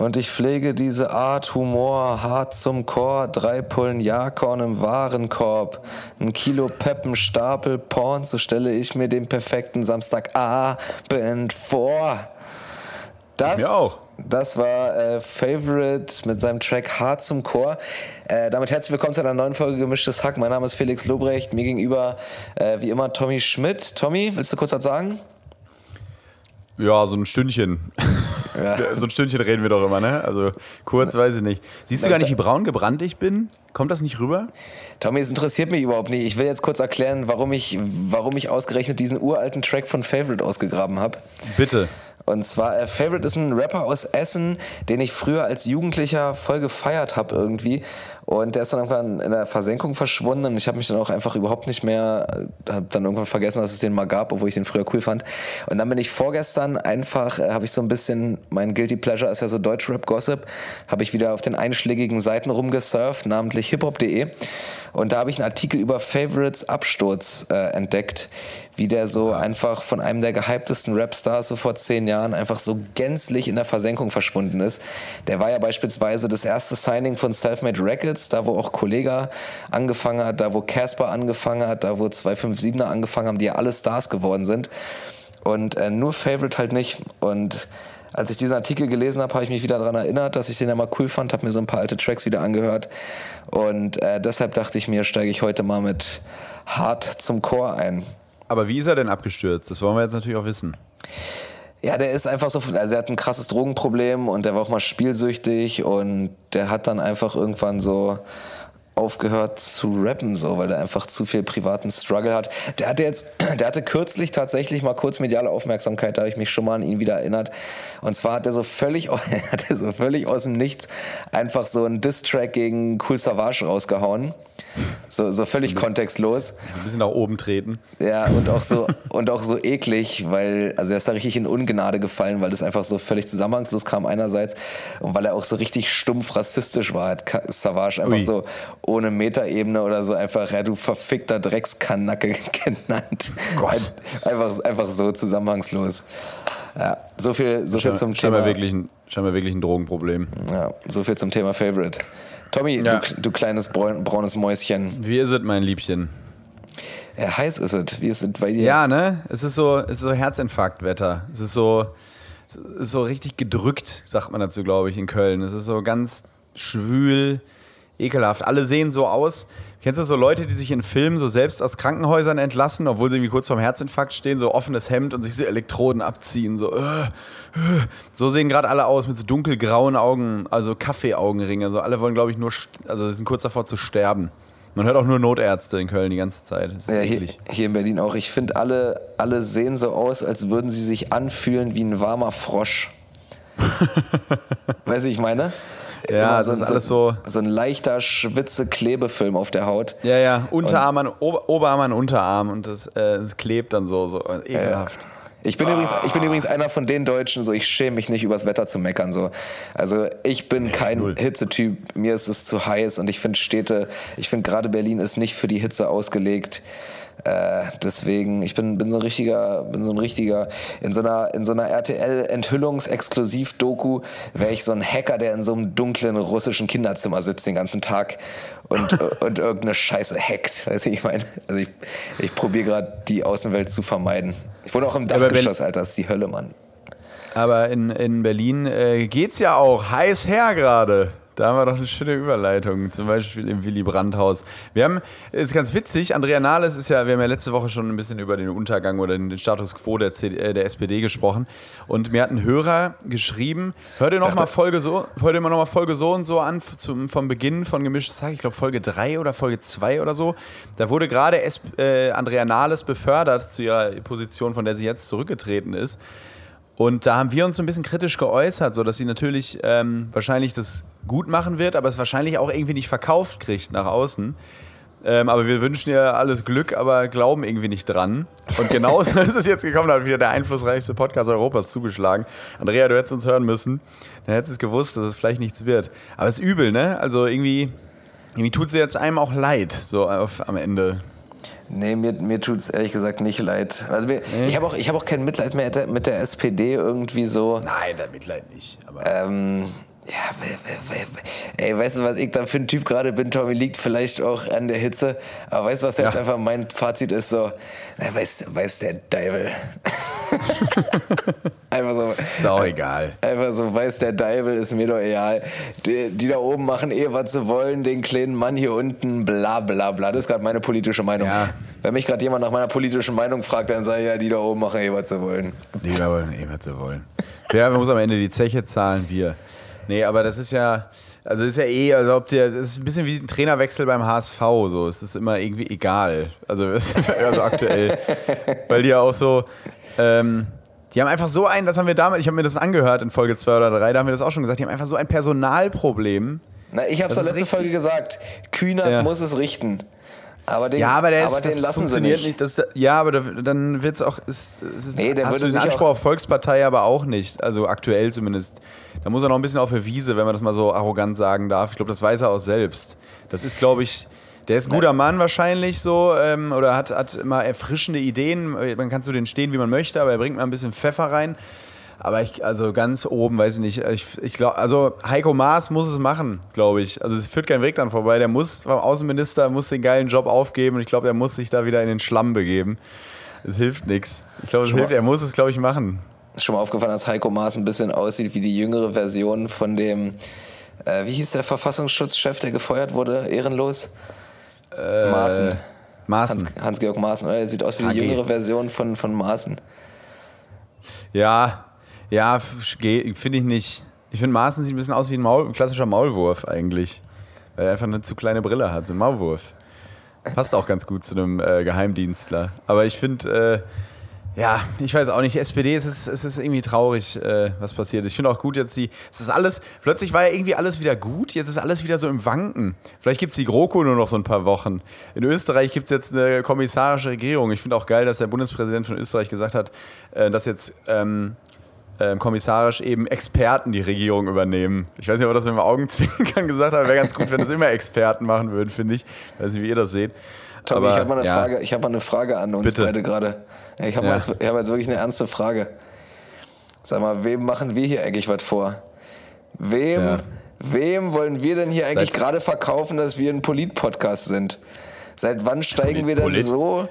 Und ich pflege diese Art Humor hart zum Chor, drei Pullen Jakorn im Warenkorb, ein Kilo Peppenstapel Porn, so stelle ich mir den perfekten Samstagabend vor. Das, auch. das war äh, Favorite mit seinem Track Hart zum Chor. Äh, damit herzlich willkommen zu einer neuen Folge Gemischtes Hack. Mein Name ist Felix Lobrecht, mir gegenüber äh, wie immer Tommy Schmidt. Tommy, willst du kurz was sagen? Ja, so ein Stündchen. So ein Stündchen reden wir doch immer, ne? Also kurz weiß ich nicht. Siehst du gar nicht, wie braun gebrannt ich bin? Kommt das nicht rüber? Tommy, es interessiert mich überhaupt nicht. Ich will jetzt kurz erklären, warum ich, warum ich ausgerechnet diesen uralten Track von Favorite ausgegraben habe. Bitte. Und zwar, äh, Favorite ist ein Rapper aus Essen, den ich früher als Jugendlicher voll gefeiert habe irgendwie. Und der ist dann irgendwann in der Versenkung verschwunden und ich habe mich dann auch einfach überhaupt nicht mehr, äh, habe dann irgendwann vergessen, dass es den mal gab, obwohl ich den früher cool fand. Und dann bin ich vorgestern einfach, äh, habe ich so ein bisschen, mein Guilty Pleasure ist ja so Deutschrap-Gossip, habe ich wieder auf den einschlägigen Seiten rumgesurft, namentlich hiphop.de. Und da habe ich einen Artikel über Favorites Absturz äh, entdeckt, wie der so einfach von einem der gehyptesten Rapstars so vor zehn Jahren einfach so gänzlich in der Versenkung verschwunden ist. Der war ja beispielsweise das erste Signing von Selfmade Records, da wo auch Kollega angefangen hat, da wo Casper angefangen hat, da wo 257er angefangen haben, die ja alle Stars geworden sind. Und äh, nur Favorite halt nicht. Und als ich diesen Artikel gelesen habe, habe ich mich wieder daran erinnert, dass ich den ja mal cool fand, habe mir so ein paar alte Tracks wieder angehört. Und äh, deshalb dachte ich mir, steige ich heute mal mit Hart zum Chor ein. Aber wie ist er denn abgestürzt? Das wollen wir jetzt natürlich auch wissen. Ja, der ist einfach so, also er hat ein krasses Drogenproblem und der war auch mal spielsüchtig und der hat dann einfach irgendwann so aufgehört zu rappen, so, weil der einfach zu viel privaten Struggle hat. Der hatte jetzt, der hatte kürzlich tatsächlich mal kurz mediale Aufmerksamkeit, da habe ich mich schon mal an ihn wieder erinnert. Und zwar hat er so völlig, hat er so völlig aus dem Nichts einfach so einen Diss-Track gegen Cool Savage rausgehauen. So, so völlig kontextlos. So ein bisschen nach oben treten. Ja, und auch so, und auch so eklig, weil, also er ist da richtig in Ungnade gefallen, weil das einfach so völlig zusammenhangslos kam einerseits und weil er auch so richtig stumpf rassistisch war, hat Savage einfach Ui. so ohne Metaebene oder so einfach, ja, du verfickter Dreckskanacke genannt. Gott. Ein- Einfach, einfach so zusammenhangslos. Ja, so viel, so viel zum Thema. wirklich, ein, scheinbar wirklich ein Drogenproblem. Ja, so viel zum Thema Favorite. Tommy, Ja. du, du kleines braun, braunes Mäuschen. Wie ist es, mein Liebchen? Ja, heiß ist es. Wie ist es bei dir? Ja, ne? Es ist so, es ist so Herzinfarktwetter. Es ist so, es ist so richtig gedrückt, sagt man dazu, glaube ich, in Köln. Es ist so ganz schwül, ekelhaft. Alle sehen so aus. Kennst du so Leute, die sich in Filmen so selbst aus Krankenhäusern entlassen, obwohl sie irgendwie kurz vorm Herzinfarkt stehen, so offenes Hemd und sich so Elektroden abziehen, so. Äh, äh. So sehen gerade alle aus mit so dunkelgrauen Augen, also Kaffeeaugenringe. Also alle wollen, glaube ich, nur, also sie sind kurz davor zu sterben. Man hört auch nur Notärzte in Köln die ganze Zeit. Ja, hier, hier in Berlin auch. Ich finde, alle, alle sehen so aus, als würden sie sich anfühlen wie ein warmer Frosch. weißt du, ich meine? Ja, Immer das ist alles so- So ein leichter Schwitze-Klebefilm auf der Haut. Ja, ja, Unterarm an Ober Oberarm an Unterarm und das, äh, das klebt dann so, so äh, ekelhaft. Ich bin, übrigens, ich bin übrigens einer von den Deutschen, so ich schäme mich nicht übers Wetter zu meckern. So. Also ich bin kein null. Hitzetyp, mir ist es zu heiß und ich finde Städte, ich finde gerade Berlin ist nicht für die Hitze ausgelegt. Äh, deswegen, ich bin, bin so ein richtiger, bin so ein richtiger, in so einer, in so einer RTL-Enthüllungs-Exklusiv-Doku wäre ich so ein Hacker, der in so einem dunklen russischen Kinderzimmer sitzt den ganzen Tag und, und irgendeine Scheiße hackt. Weißt du, ich meine, also ich, ich probiere gerade die Außenwelt zu vermeiden. Ich wohne auch im Dachgeschoss, Alter, das ist die Hölle, Mann. Aber in, in Berlin äh, geht's ja auch heiß her gerade. Da haben wir doch eine schöne Überleitung, zum Beispiel im Willy Brandt-Haus. Wir haben, ist ganz witzig, Andrea Nahles ist ja, wir haben ja letzte Woche schon ein bisschen über den Untergang oder den Status quo der, CD, äh, der SPD gesprochen. Und mir hat ein Hörer geschrieben, hör dir noch mal Folge so, hör dir mal noch mal Folge so und so an, zum, vom Beginn von Gemischtes Hack, ich glaube Folge 3 oder Folge 2 oder so. Da wurde gerade äh, Andrea Nahles befördert zu ihrer Position, von der sie jetzt zurückgetreten ist. Und da haben wir uns so ein bisschen kritisch geäußert, so dass sie natürlich ähm, wahrscheinlich das gut machen wird, aber es wahrscheinlich auch irgendwie nicht verkauft kriegt nach außen. Ähm, aber wir wünschen ihr alles Glück, aber glauben irgendwie nicht dran. Und genauso ist es jetzt gekommen, da hat wieder der einflussreichste Podcast Europas zugeschlagen. Andrea, du hättest uns hören müssen. Dann hättest du es gewusst, dass es vielleicht nichts wird. Aber es ist übel, ne? Also irgendwie, irgendwie tut sie jetzt einem auch leid, so auf, am Ende. Nee, mir, mir tut es ehrlich gesagt nicht leid. Also mir, Ich habe auch, ich hab auch kein Mitleid mehr mit der SPD irgendwie so. Nein, da Mitleid nicht. Aber Ähm, Ja, ey, weißt du, was ich da für ein Typ gerade bin, Tommy, liegt vielleicht auch an der Hitze. Aber weißt du, was jetzt Ja. einfach mein Fazit ist? So, na, weiß, weiß der Deibel. einfach so. Ist auch egal. Einfach so, weiß der Deibel, ist mir doch egal. Die, die da oben machen eh, was sie wollen, den kleinen Mann hier unten, bla bla bla. Das ist gerade meine politische Meinung. Ja. Wenn mich gerade jemand nach meiner politischen Meinung fragt, dann sage ich ja, die da oben machen eh, was sie wollen. Die wollen eh, was sie wollen. Wer muss am Ende die Zeche zahlen? Wir. Nee, aber das ist ja, also ist ja eh, also ob der, das ist ein bisschen wie ein Trainerwechsel beim HSV, so. Es ist immer irgendwie egal. Also, also aktuell. Weil die ja auch so, ähm, die haben einfach so ein, das haben wir damals, ich habe mir das angehört in Folge 2 oder 3, da haben wir das auch schon gesagt, die haben einfach so ein Personalproblem. Na, ich habe es in der letzten. Folge gesagt, Kühner Ja. muss es richten. Aber den, Ja, aber der ist, aber das lassen sie funktioniert nicht. nicht. Das, ja, aber da, dann wird es auch. Es ist, Nee, der hast würde du den Anspruch auf Volkspartei aber auch nicht. Also aktuell zumindest. Da muss er noch ein bisschen auf der Wiese, wenn man das mal so arrogant sagen darf. Ich glaube, das weiß er auch selbst. Das ist, glaube ich. Der ist ein guter Mann wahrscheinlich so ähm, oder hat, hat immer erfrischende Ideen. Man kann zu denen stehen, wie man möchte, aber er bringt mal ein bisschen Pfeffer rein. Aber ich, also ganz oben, weiß ich nicht. Ich, ich glaube, also Heiko Maas muss es machen, glaube ich. Also es führt kein Weg dran vorbei. Der muss, vom Außenminister, muss den geilen Job aufgeben und ich glaube, er muss sich da wieder in den Schlamm begeben. Es hilft nichts. Ich glaube, es hilft, er muss es, glaube ich, machen. Ist schon mal aufgefallen, dass Heiko Maas ein bisschen aussieht wie die jüngere Version von dem, äh, wie hieß der Verfassungsschutzchef, der gefeuert wurde, ehrenlos? Maaßen. Maaßen. Hans- Hans-Georg Maaßen, oder? Er sieht aus wie die jüngere Version von, von Maaßen. Ja, ja, finde ich nicht. Ich finde, Maaßen sieht ein bisschen aus wie ein, Maul, ein klassischer Maulwurf eigentlich. Weil er einfach eine zu kleine Brille hat, so ein Maulwurf. Passt auch ganz gut zu einem äh, Geheimdienstler. Aber ich finde, äh, ja, ich weiß auch nicht, die SPD, es ist, es ist irgendwie traurig, äh, was passiert. Ich finde auch gut jetzt die, es ist alles, plötzlich war ja irgendwie alles wieder gut, jetzt ist alles wieder so im Wanken. Vielleicht gibt es die GroKo nur noch so ein paar Wochen. In Österreich gibt es jetzt eine kommissarische Regierung. Ich finde auch geil, dass der Bundespräsident von Österreich gesagt hat, äh, dass jetzt ähm, ähm, kommissarisch eben Experten die Regierung übernehmen. Ich weiß nicht, ob das mit dem Augenzwinkern gesagt hat, wäre ganz gut, wenn das immer Experten machen würden, finde ich. weiß nicht, wie ihr das seht. Tommy, Aber, ich habe mal, eine ja. Frage- ich hab mal eine Frage an uns Bitte. beide gerade. Ich habe Ja. jetzt, hab jetzt wirklich eine ernste Frage. Sag mal, wem machen wir hier eigentlich was vor? Wem, Ja. wem wollen wir denn hier eigentlich gerade verkaufen, dass wir ein Polit-Podcast sind? Seit wann steigen wir denn so?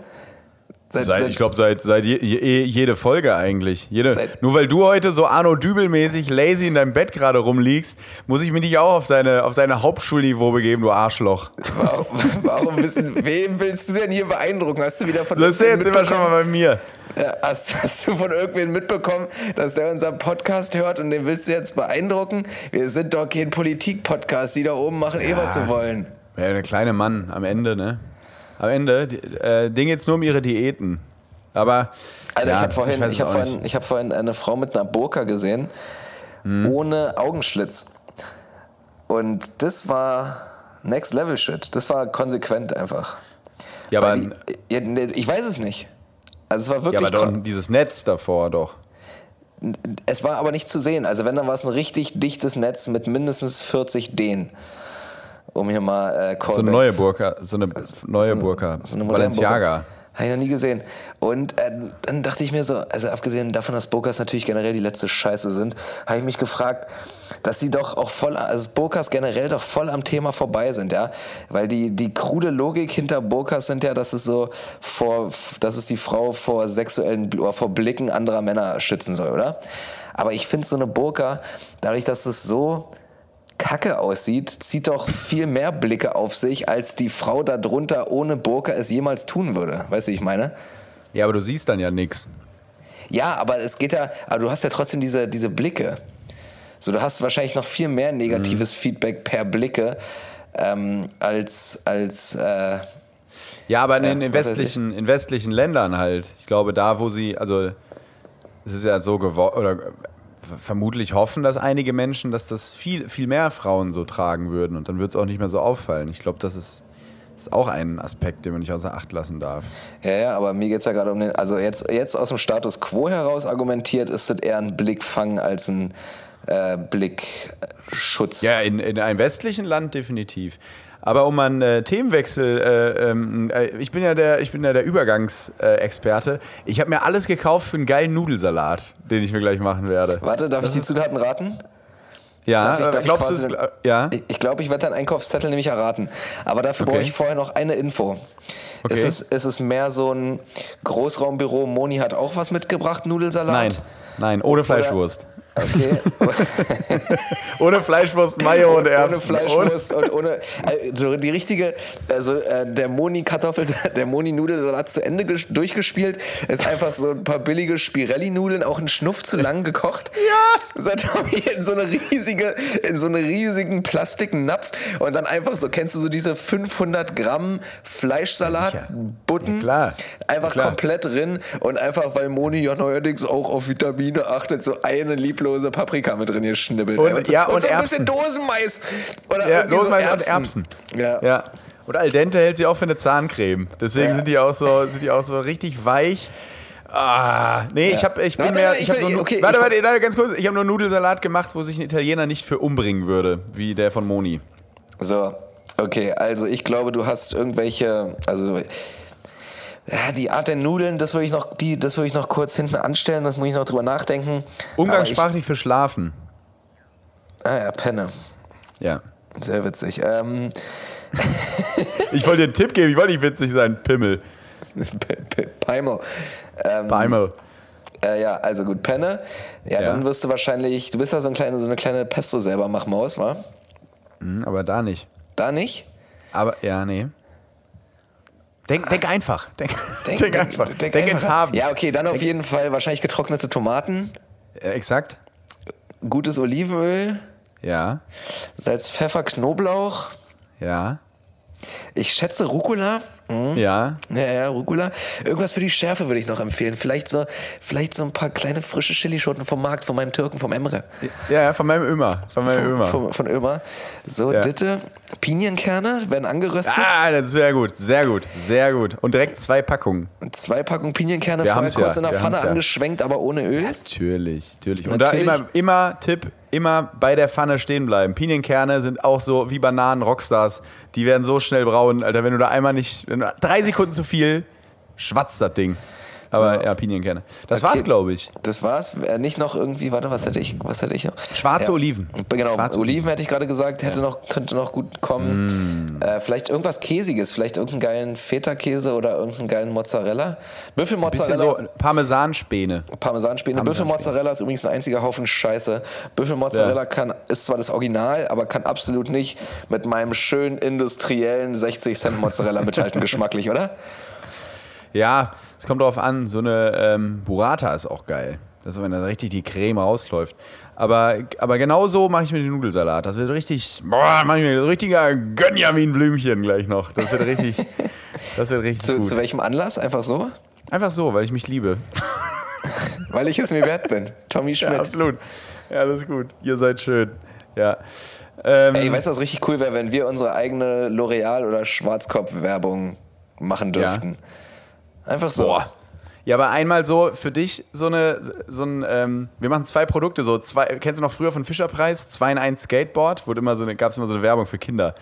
Seit, Seit, ich glaube, seit, seit je, je, jede Folge eigentlich. Jede, Seit- nur weil du heute so Arno Dübel-mäßig lazy in deinem Bett gerade rumliegst, muss ich mich nicht auch auf deine, auf deine Hauptschulniveau begeben, du Arschloch. warum, warum wissen, wem willst du denn hier beeindrucken? Hast du wieder von Das ist ja jetzt immer schon mal bei mir. Ja, hast, hast du von irgendwen mitbekommen, dass der unseren Podcast hört und den willst du jetzt beeindrucken? Wir sind doch kein Politik-Podcast, die da oben machen, eh was zu wollen. Ja, der kleine Mann am Ende, ne? Am Ende, die, äh, Ding jetzt nur um ihre Diäten. Aber. Alter, ja, ich habe vorhin, ich es hab vorhin, ich hab vorhin eine Frau mit einer Burka gesehen, ohne Augenschlitz. Und das war Next Level Shit. Das war konsequent einfach. Ja, aber, Weil die, ja, nee, ich weiß es nicht. Also es war ja, wirklich. aber doch dieses Netz davor doch. es war aber nicht zu sehen. Also wenn, dann war es ein richtig dichtes Netz mit mindestens 40 Dehen. Um hier mal äh, So eine neue Callbacks- Burka, so eine neue so eine- Burka. so eine Balenciaga. Burka. Habe ich noch nie gesehen. Und äh, dann dachte ich mir so, also abgesehen davon, dass Burkas natürlich generell die letzte Scheiße sind, habe ich mich gefragt, dass die doch auch voll, also Burkas generell doch voll am Thema vorbei sind, ja. Weil die, die krude Logik hinter Burkas sind ja, dass es so vor, dass es die Frau vor sexuellen, oder vor Blicken anderer Männer schützen soll, oder? Aber ich finde so eine Burka, dadurch, dass es so kacke aussieht, zieht doch viel mehr Blicke auf sich, als die Frau darunter ohne Burka es jemals tun würde. Weißt du, wie ich meine? Ja, aber du siehst dann ja nichts. Ja, aber es geht ja, aber du hast ja trotzdem diese, diese Blicke. So, du hast wahrscheinlich noch viel mehr negatives Feedback per Blicke ähm, als, als äh, Ja, aber in, Ja, in, westlichen, in westlichen Ländern halt. Ich glaube, da, wo sie, also es ist ja so geworden, oder vermutlich hoffen das einige Menschen, dass das viel, viel mehr Frauen so tragen würden und dann wird es auch nicht mehr so auffallen. Ich glaube, das ist, das ist auch ein Aspekt, den man nicht außer Acht lassen darf. Ja, ja, aber mir geht es ja gerade um den. Also jetzt, jetzt aus dem Status quo heraus argumentiert, ist das eher ein Blickfang als ein äh, Blickschutz. Ja, in, in einem westlichen Land definitiv. Aber um einen äh, Themenwechsel, äh, ähm, äh, ich bin ja der, ich bin ja der Übergangsexperte. ich habe mir alles gekauft für einen geilen Nudelsalat, den ich mir gleich machen werde. Warte, darf Das ich die Zutaten raten? Ja, Darf ich- äh, darf ich glaubst du quasi es? Ja. Ich, ich glaube, ich werde deinen Einkaufszettel nämlich erraten. Aber dafür Okay. brauche ich vorher noch eine Info. Okay. Ist, es, ist es mehr so ein Großraumbüro? Moni hat auch was mitgebracht, Nudelsalat? Nein, nein, ohne Fleischwurst. Okay. Ohne Fleischwurst, Mayo und Erbsen. Ohne Fleischwurst und ohne also die richtige, also äh, der Moni Kartoffel, der Moni Nudelsalat zu Ende ges- durchgespielt, ist einfach so ein paar billige Spirelli Nudeln, auch ein Schnuff zu lang gekocht. Ja. So Tommy in so eine riesige, in so einen riesigen Plastiknapf und dann einfach so, kennst du so diese 500 Gramm Fleischsalat, Ja. Butten, Ja, klar. einfach Ja, klar. komplett drin und einfach, weil Moni ja neuerdings auch auf Vitamine achtet, so eine lieblose Paprika mit drin geschnibbelt. Und- und, so, ja, und und so ein Erbsen. bisschen Dosenmais. Oder Ja, irgendwie Rosenmais so und Erbsen. Ja. Ja. Und Al dente hält sie auch für eine Zahncreme. Deswegen Ja. sind die auch so, sind die auch so richtig weich. Ah, nee, ich, hab, ich bin Warte, mehr. Ich ich will- nur, okay, warte, warte, warte, ganz kurz. Ich habe nur Nudelsalat gemacht, wo sich ein Italiener nicht für umbringen würde, wie der von Moni. So, okay, also ich glaube, du hast irgendwelche, also ja, die Art der Nudeln, das würde ich noch, die, das würde ich noch kurz hinten anstellen, das muss ich noch drüber nachdenken. Umgangssprachlich für Schlafen. Ich, ah ja, Penne. Ja. Sehr witzig. Ähm, Ich wollte dir einen Tipp geben, ich wollte nicht witzig sein. Pimmel. Peimel. Ähm. Äh, ja, also gut, Penne. Ja, Ja. dann wirst du wahrscheinlich, du bist ja so, ein kleine, so eine kleine Pesto selber Machmaus, wa? Hm, aber da nicht. Da nicht? Aber, ja, nee. Denk, denk einfach. Denk, denk, einfach. Denk, denk in einfach. Farben. Ja, okay, dann auf jeden Fall wahrscheinlich getrocknete Tomaten, Äh, exakt. gutes Olivenöl, Ja. Salz, Pfeffer, Knoblauch. Ja. Ich schätze Rucola. Hm? Ja. Ja, ja, Rucola. Irgendwas für die Schärfe würde ich noch empfehlen. Vielleicht so, vielleicht so ein paar kleine frische Chilischoten vom Markt, von meinem Türken, vom Emre. Ja, ja, von meinem Ömer. Von meinem Von, Ömer. von, von Ömer. So, Ja. Ditte. Pinienkerne werden angeröstet. Ah, das ist sehr gut, sehr gut, sehr gut. Und direkt zwei Packungen. Zwei Packungen Pinienkerne Wir vorher kurz ja, in der wir Pfanne angeschwenkt, aber ohne Öl. Natürlich, natürlich. Und Natürlich. da immer, immer Tipp, immer bei der Pfanne stehen bleiben. Pinienkerne sind auch so wie Bananen Rockstars. Die werden so schnell braun, Alter. Wenn du da einmal nicht, drei Sekunden zu viel, schwatzt das Ding. Aber So. ja, Pinienkerne. Das Okay. war's, glaube ich. Das war's. Äh, Nicht noch irgendwie, warte, was hätte ich, was hätte ich noch? Schwarze Oliven. Genau, Schwarze Oliven hätte ich gerade gesagt, hätte noch, könnte noch gut kommen. Mm. Äh, vielleicht irgendwas Käsiges, vielleicht irgendeinen geilen Feta-Käse oder irgendeinen geilen Mozzarella. Büffelmozzarella, so Parmesanspäne. Parmesanspäne. Büffelmozzarella ist übrigens ein einziger Haufen Scheiße. Büffelmozzarella Ja. kann, ist zwar das Original, aber kann absolut nicht mit meinem schönen industriellen 60 Cent Mozzarella mithalten, geschmacklich, oder? Ja, es kommt drauf an. So eine ähm, Burrata ist auch geil. Das ist, wenn da richtig die Creme rausläuft. Aber, aber genau so mache ich mir den Nudelsalat. Das wird richtig, boah, mach ich mir so richtiger Gönjamin-Blümchen gleich noch. Das wird richtig, das wird richtig Zu, gut. zu welchem Anlass? Einfach so? Einfach so, weil ich mich liebe. Weil ich es mir wert bin. Tommy Schmidt. Ja, absolut. Ja, ist gut. Ihr seid schön. Ja. Ähm, Ey, weißt du, was richtig cool wäre, wenn wir unsere eigene L'Oreal- oder Schwarzkopf-Werbung machen dürften? Einfach so. Boah. Ja, aber einmal so für dich so eine, so ein, ähm, wir machen zwei Produkte, so zwei, kennst du noch früher von Fischerpreis? 2 in 1 Skateboard, wurde immer so eine, gab es immer so eine Werbung für Kinder.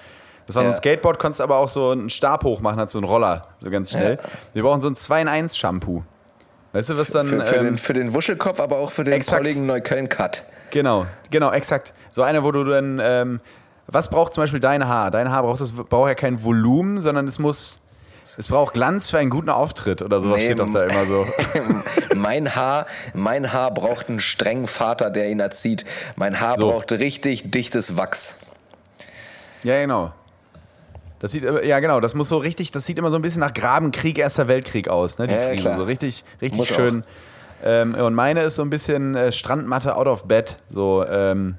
Das war so Ja. ein Skateboard, konntest aber auch so einen Stab hochmachen, hat so einen Roller, so ganz schnell. Ja. Wir brauchen so ein 2 in 1 Shampoo. Weißt du, was dann. Für, für, ähm, den, für den Wuschelkopf, aber auch für den Exakt. kolligen Neukölln-Cut. Genau, genau, exakt. So eine, wo du dann, ähm, was braucht zum Beispiel dein Haar? Dein Haar braucht, das, braucht ja kein Volumen, sondern es muss, es braucht Glanz für einen guten Auftritt oder sowas Nee, steht doch da immer so. mein, Haar, mein Haar braucht einen strengen Vater, der ihn erzieht. Mein Haar So. braucht richtig dichtes Wachs. Ja, genau. Das sieht, ja genau, das muss so richtig, das sieht immer so ein bisschen nach Grabenkrieg, Erster Weltkrieg aus, ne? Die Ja, Friese, so richtig, richtig Muss schön. Ähm, und meine ist so ein bisschen äh, Strandmatte out of bed, so, ähm,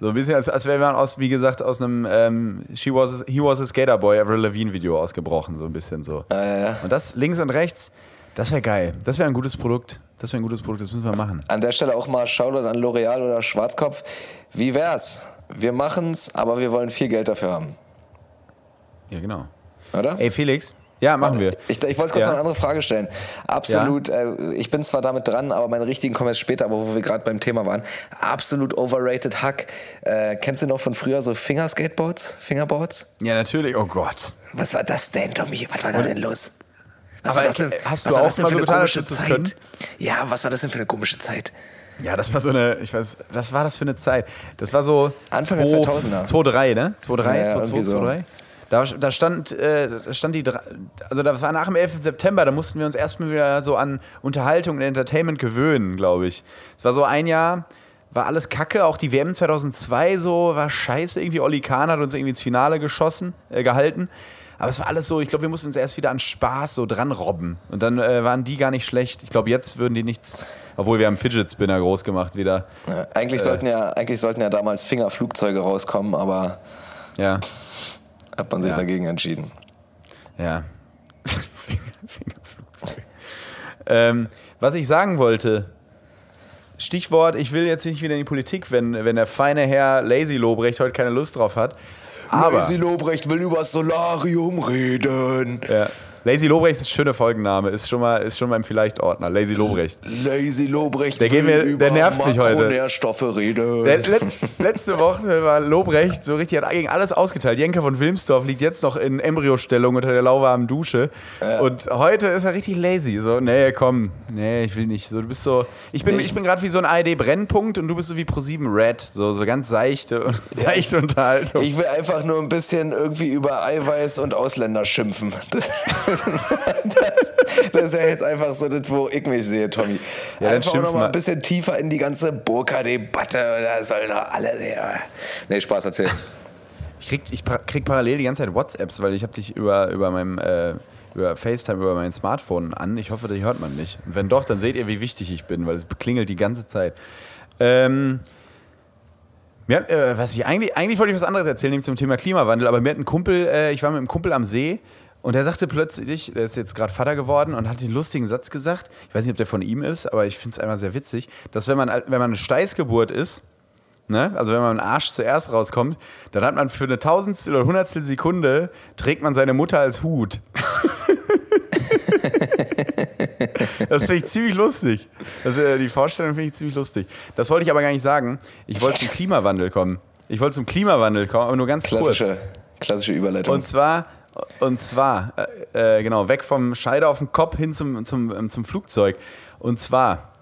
so ein bisschen, als, als wäre man aus, wie gesagt, aus einem ähm, She was a, He was a Skater Boy, Avril Lavigne Video ausgebrochen, so ein bisschen so. Ja, ja, ja. Und das links und rechts, das wäre geil. Das wäre ein gutes Produkt. Das wäre ein gutes Produkt, das müssen wir machen. An der Stelle auch mal Shoutout an L'Oreal oder Schwarzkopf. Wie wär's? Wir machen's, aber wir wollen viel Geld dafür haben. Ja, genau. Oder? Ey, Felix, ja, machen wir. Ich, ich wollte kurz Ja. noch eine andere Frage stellen. Absolut, äh, ich bin zwar damit dran, aber meine richtigen kommen erst später, aber wo wir gerade beim Thema waren. Absolut overrated Hack. Äh, kennst du noch von früher so Fingerskateboards? Fingerboards? Ja, natürlich. Oh Gott. Was war das denn, Tommy? Was war da denn los? Was Aber war das denn, hast was du war auch das denn mal für so eine getan, du's Zeit? können? Ja, was war das denn für eine komische Zeit? Ja, das war so eine, ich weiß, was war das für eine Zeit? Das war so Anfang der 2000er. 2-3, ne? 2-3, Ja, ja, 2-2, irgendwie so. 2-3. Da, da stand, äh, stand die, also das war nach dem 11. September, da mussten wir uns erstmal wieder so an Unterhaltung und Entertainment gewöhnen, glaube ich. Es war so ein Jahr, war alles kacke, auch die WM 2002 so, war scheiße irgendwie. Olli Kahn hat uns irgendwie ins Finale geschossen, äh, gehalten. Aber es war alles so, ich glaube, wir mussten uns erst wieder an Spaß so dran robben. Und dann äh, waren die gar nicht schlecht. Ich glaube, jetzt würden die nichts, obwohl wir haben Fidget Spinner groß gemacht wieder. Ja, Äh. eigentlich, sollten ja, eigentlich sollten ja damals Fingerflugzeuge rauskommen, aber Ja, hat man sich Ja. dagegen entschieden. Ja. Finger, Fingerflugzeug. Ähm, was ich sagen wollte, Stichwort, ich will jetzt nicht wieder in die Politik, wenn, wenn der feine Herr Lazy Lobrecht heute keine Lust drauf hat. Aber Lazy Lobrecht will über Solarium reden. ja, Lazy Lobrecht ist ein schöner Folgenname, ist schon mal, ist schon mal im Vielleicht-Ordner. Lazy Lobrecht. Lazy Lobrecht Der geht mir- der nervt mich heute. Makronährstoffe reden. Let, letzte Woche war Lobrecht so richtig, hat gegen alles ausgeteilt. Jenke von Wilmsdorf liegt jetzt noch in Embryostellung unter der lauwarmen Dusche. Und heute ist er richtig lazy. So, nee, komm, nee, ich will nicht. So, du bist so, ich bin, ich bin gerade wie so ein ARD-Brennpunkt und du bist so wie Pro7 Red. So, so ganz seichte, und seichte Unterhaltung. Ich will einfach nur ein bisschen irgendwie über Eiweiß und Ausländer schimpfen. Das, das, das ist ja jetzt einfach so das, wo ich mich sehe, Tommy. Ja, dann einfach noch mal ein bisschen tiefer in die ganze Burka-Debatte. Da sollen doch alle. Ja. Nee, Spaß erzählen. Ich krieg, ich krieg parallel die ganze Zeit WhatsApps, weil ich habe dich über, über meinem äh, über FaceTime über mein Smartphone an. Ich hoffe, die hört man nicht. Und wenn doch, dann seht ihr, wie wichtig ich bin, weil es beklingelt die ganze Zeit. Ähm, mir hat, äh, was ich eigentlich, eigentlich wollte ich was anderes erzählen, nämlich zum Thema Klimawandel, aber mir hat ein Kumpel, äh, ich war mit einem Kumpel am See und der sagte plötzlich, der ist jetzt gerade Vater geworden und hat den lustigen Satz gesagt, ich weiß nicht, ob der von ihm ist, aber ich finde es einfach sehr witzig, dass wenn man, wenn man eine Steißgeburt ist, Ne? Also wenn man mit dem Arsch zuerst rauskommt, dann hat man für eine Tausendstel oder Hundertstel Sekunde trägt man seine Mutter als Hut. das finde ich ziemlich lustig. Das, äh, die Vorstellung finde ich ziemlich lustig. Das wollte ich aber gar nicht sagen. Ich wollte zum Klimawandel kommen. Ich wollte zum Klimawandel kommen, aber nur ganz kurz. Klassische, klassische Überleitung. Und zwar, und zwar, äh, äh, genau, weg vom Scheider auf den Kopf hin zum, zum, ähm, zum Flugzeug. Und zwar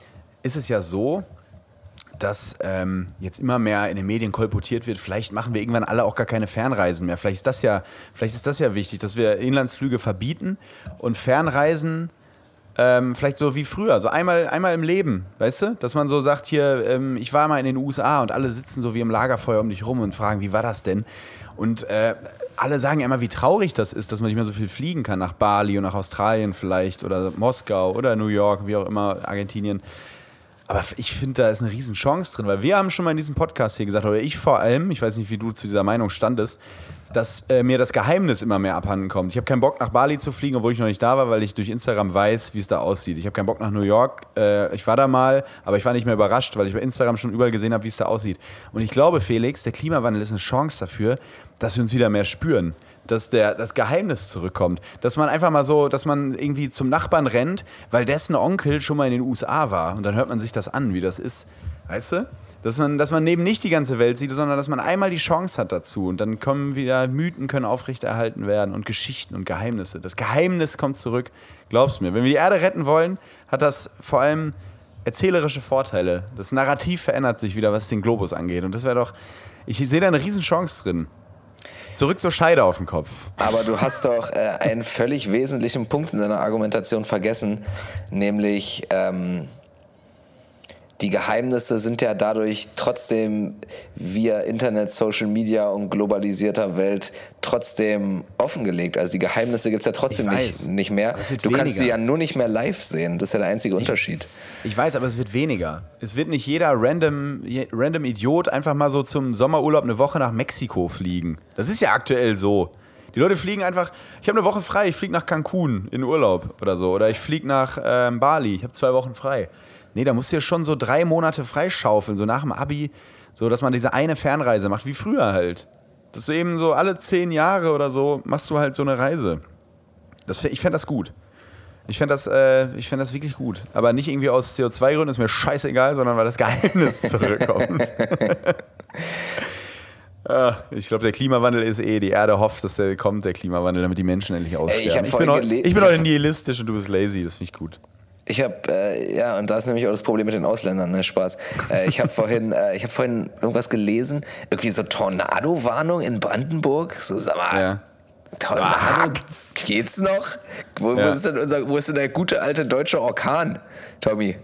ist es ja so, dass ähm, jetzt immer mehr in den Medien kolportiert wird, vielleicht machen wir irgendwann alle auch gar keine Fernreisen mehr. Vielleicht ist das ja, vielleicht ist das ja wichtig, dass wir Inlandsflüge verbieten und Fernreisen ähm, vielleicht so wie früher, so einmal, einmal im Leben, weißt du? Dass man so sagt, hier, ähm, ich war mal in den USA und alle sitzen so wie im Lagerfeuer um dich rum und fragen, wie war das denn? Und äh, alle sagen ja immer, wie traurig das ist, dass man nicht mehr so viel fliegen kann nach Bali und nach Australien vielleicht oder Moskau oder New York, wie auch immer, Argentinien. Aber ich finde, da ist eine riesen Chance drin, weil wir haben schon mal in diesem Podcast hier gesagt, oder ich vor allem, ich weiß nicht, wie du zu dieser Meinung standest, dass äh, mir das Geheimnis immer mehr abhanden kommt. Ich habe keinen Bock nach Bali zu fliegen, obwohl ich noch nicht da war, weil ich durch Instagram weiß, wie es da aussieht. Ich habe keinen Bock nach New York. Äh, ich war da mal, aber ich war nicht mehr überrascht, weil ich bei Instagram schon überall gesehen habe, wie es da aussieht. Und ich glaube, Felix, der Klimawandel ist eine Chance dafür, dass wir uns wieder mehr spüren dass der, das Geheimnis zurückkommt. Dass man einfach mal so, dass man irgendwie zum Nachbarn rennt, weil dessen Onkel schon mal in den USA war. Und dann hört man sich das an, wie das ist. Weißt du? Dass man, dass man neben nicht die ganze Welt sieht, sondern dass man einmal die Chance hat dazu. Und dann kommen wieder Mythen, können aufrechterhalten werden und Geschichten und Geheimnisse. Das Geheimnis kommt zurück. Glaub's mir. Wenn wir die Erde retten wollen, hat das vor allem erzählerische Vorteile. Das Narrativ verändert sich wieder, was den Globus angeht. Und das wäre doch, ich sehe da eine Riesenchance drin. Zurück zur Scheide auf den Kopf. Aber du hast doch äh, einen völlig wesentlichen Punkt in deiner Argumentation vergessen, nämlich ähm, die Geheimnisse sind ja dadurch trotzdem via Internet, Social Media und globalisierter Welt trotzdem offengelegt. Also die Geheimnisse gibt es ja trotzdem Ich nicht, nicht mehr. Du kannst weniger. sie ja nur nicht mehr live sehen. Das ist ja der einzige Unterschied. Ich weiß, aber es wird weniger. Es wird nicht jeder random, random Idiot einfach mal so zum Sommerurlaub eine Woche nach Mexiko fliegen. Das ist ja aktuell so. Die Leute fliegen einfach, ich habe eine Woche frei, ich fliege nach Cancun in Urlaub oder so. Oder ich fliege nach ähm, Bali, ich habe zwei Wochen frei. Nee, da musst du ja schon so drei Monate freischaufeln, so nach dem Abi, so dass man diese eine Fernreise macht, wie früher halt. Dass du eben so alle zehn Jahre oder so machst du halt so eine Reise. Das, ich fände das gut. Ich fände das, äh, ich fänd das wirklich gut. Aber nicht irgendwie aus CO2-Gründen, ist mir scheißegal, sondern weil das Geheimnis zurückkommt. Ja, ich glaube, der Klimawandel ist eh, die Erde hofft, dass der kommt, der Klimawandel, damit die Menschen endlich aussterben. ich bin heute, ich bin heute nihilistisch und du bist lazy, das finde ich gut. Ich habe, äh, ja, und da ist nämlich auch das Problem mit den Ausländern, ne, Spaß. Äh, ich habe vorhin, äh, ich habe vorhin irgendwas gelesen, irgendwie so Tornado-Warnung in Brandenburg. So, sag mal, Ja. Tornado, geht's noch? Wo, Ja. wo, ist denn unser, wo ist denn der gute alte deutsche Orkan, Tommy?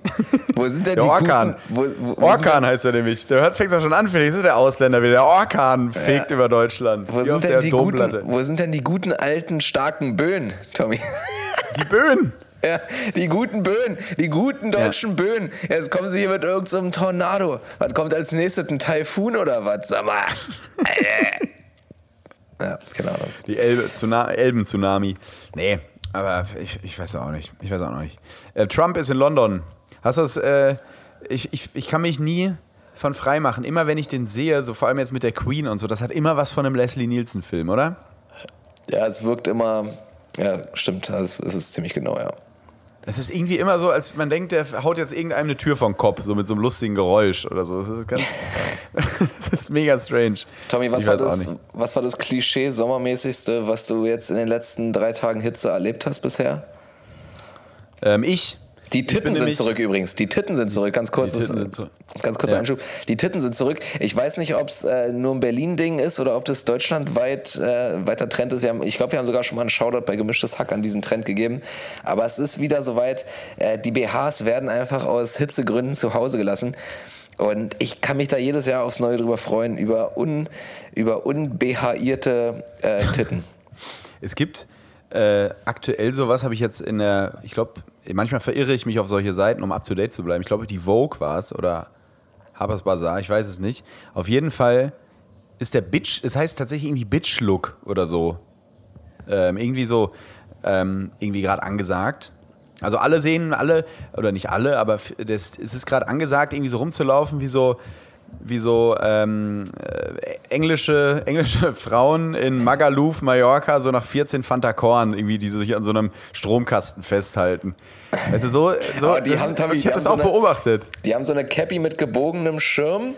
Wo sind denn Der die Orkan. guten, wo, wo, Orkan heißt er nämlich. Der hört fängt ja schon an, Felix. Ist der Ausländer wieder. Der Orkan fegt über Deutschland. Wo sind, denn die guten, wo sind denn die guten alten starken Böen, Tommy? Die Böen. Ja, die guten Böen, die guten deutschen Böen. Jetzt kommen sie hier mit irgendeinem Tornado. Was kommt als nächstes? Ein Taifun oder was? Sag mal. ja, keine Ahnung. Die Elbe, Tsuna- Elben-Tsunami. Nee, aber ich, ich weiß auch nicht. Ich weiß auch noch nicht. Äh, Trump ist in London. Hast du das? Äh, ich, ich, ich kann mich nie von frei machen. Immer wenn ich den sehe, so vor allem jetzt mit der Queen und so, das hat immer was von einem Leslie Nielsen-Film, oder? Ja, es wirkt immer. Ja, stimmt. Es ist ziemlich genau, ja. Es ist irgendwie immer so, als man denkt, der haut jetzt irgendeinem eine Tür vom Kopf, so mit so einem lustigen Geräusch oder so. Das ist ganz. das ist mega strange. Tommy, was war, das, was war das Klischee-Sommermäßigste, was du jetzt in den letzten drei Tagen Hitze erlebt hast bisher? Ähm, ich. Die Titten sind zurück übrigens. Die Titten sind zurück. Ganz kurz. Zurück. Ganz kurzer Ja. Einschub. Die Titten sind zurück. Ich weiß nicht, ob es äh, nur ein Berlin-Ding ist oder ob das deutschlandweit äh, weiter Trend ist. Haben, ich glaube, wir haben sogar schon mal einen Shoutout bei Gemischtes Hack an diesen Trend gegeben. Aber es ist wieder soweit. Äh, die BHs werden einfach aus Hitzegründen zu Hause gelassen. Und ich kann mich da jedes Jahr aufs Neue drüber freuen, über, un, über unbehaierte äh, Titten. Es gibt äh, aktuell sowas, habe ich jetzt in der, ich glaube, manchmal verirre ich mich auf solche Seiten, um up to date zu bleiben. Ich glaube, die Vogue war es oder Harper's Bazaar, ich weiß es nicht. Auf jeden Fall ist der Bitch, es heißt tatsächlich irgendwie Bitch-Look oder so. Ähm, irgendwie so, ähm, irgendwie gerade angesagt. Also alle sehen, alle, oder nicht alle, aber das, es ist gerade angesagt, irgendwie so rumzulaufen, wie so, wie so ähm, äh, englische, englische Frauen in Magaluf, Mallorca, so nach 14 Fanta Korn, irgendwie, die sich an so einem Stromkasten festhalten. Also so, so die das, haben, Tommy, ich habe das so auch eine- beobachtet. Die haben so eine Cappy mit gebogenem Schirm und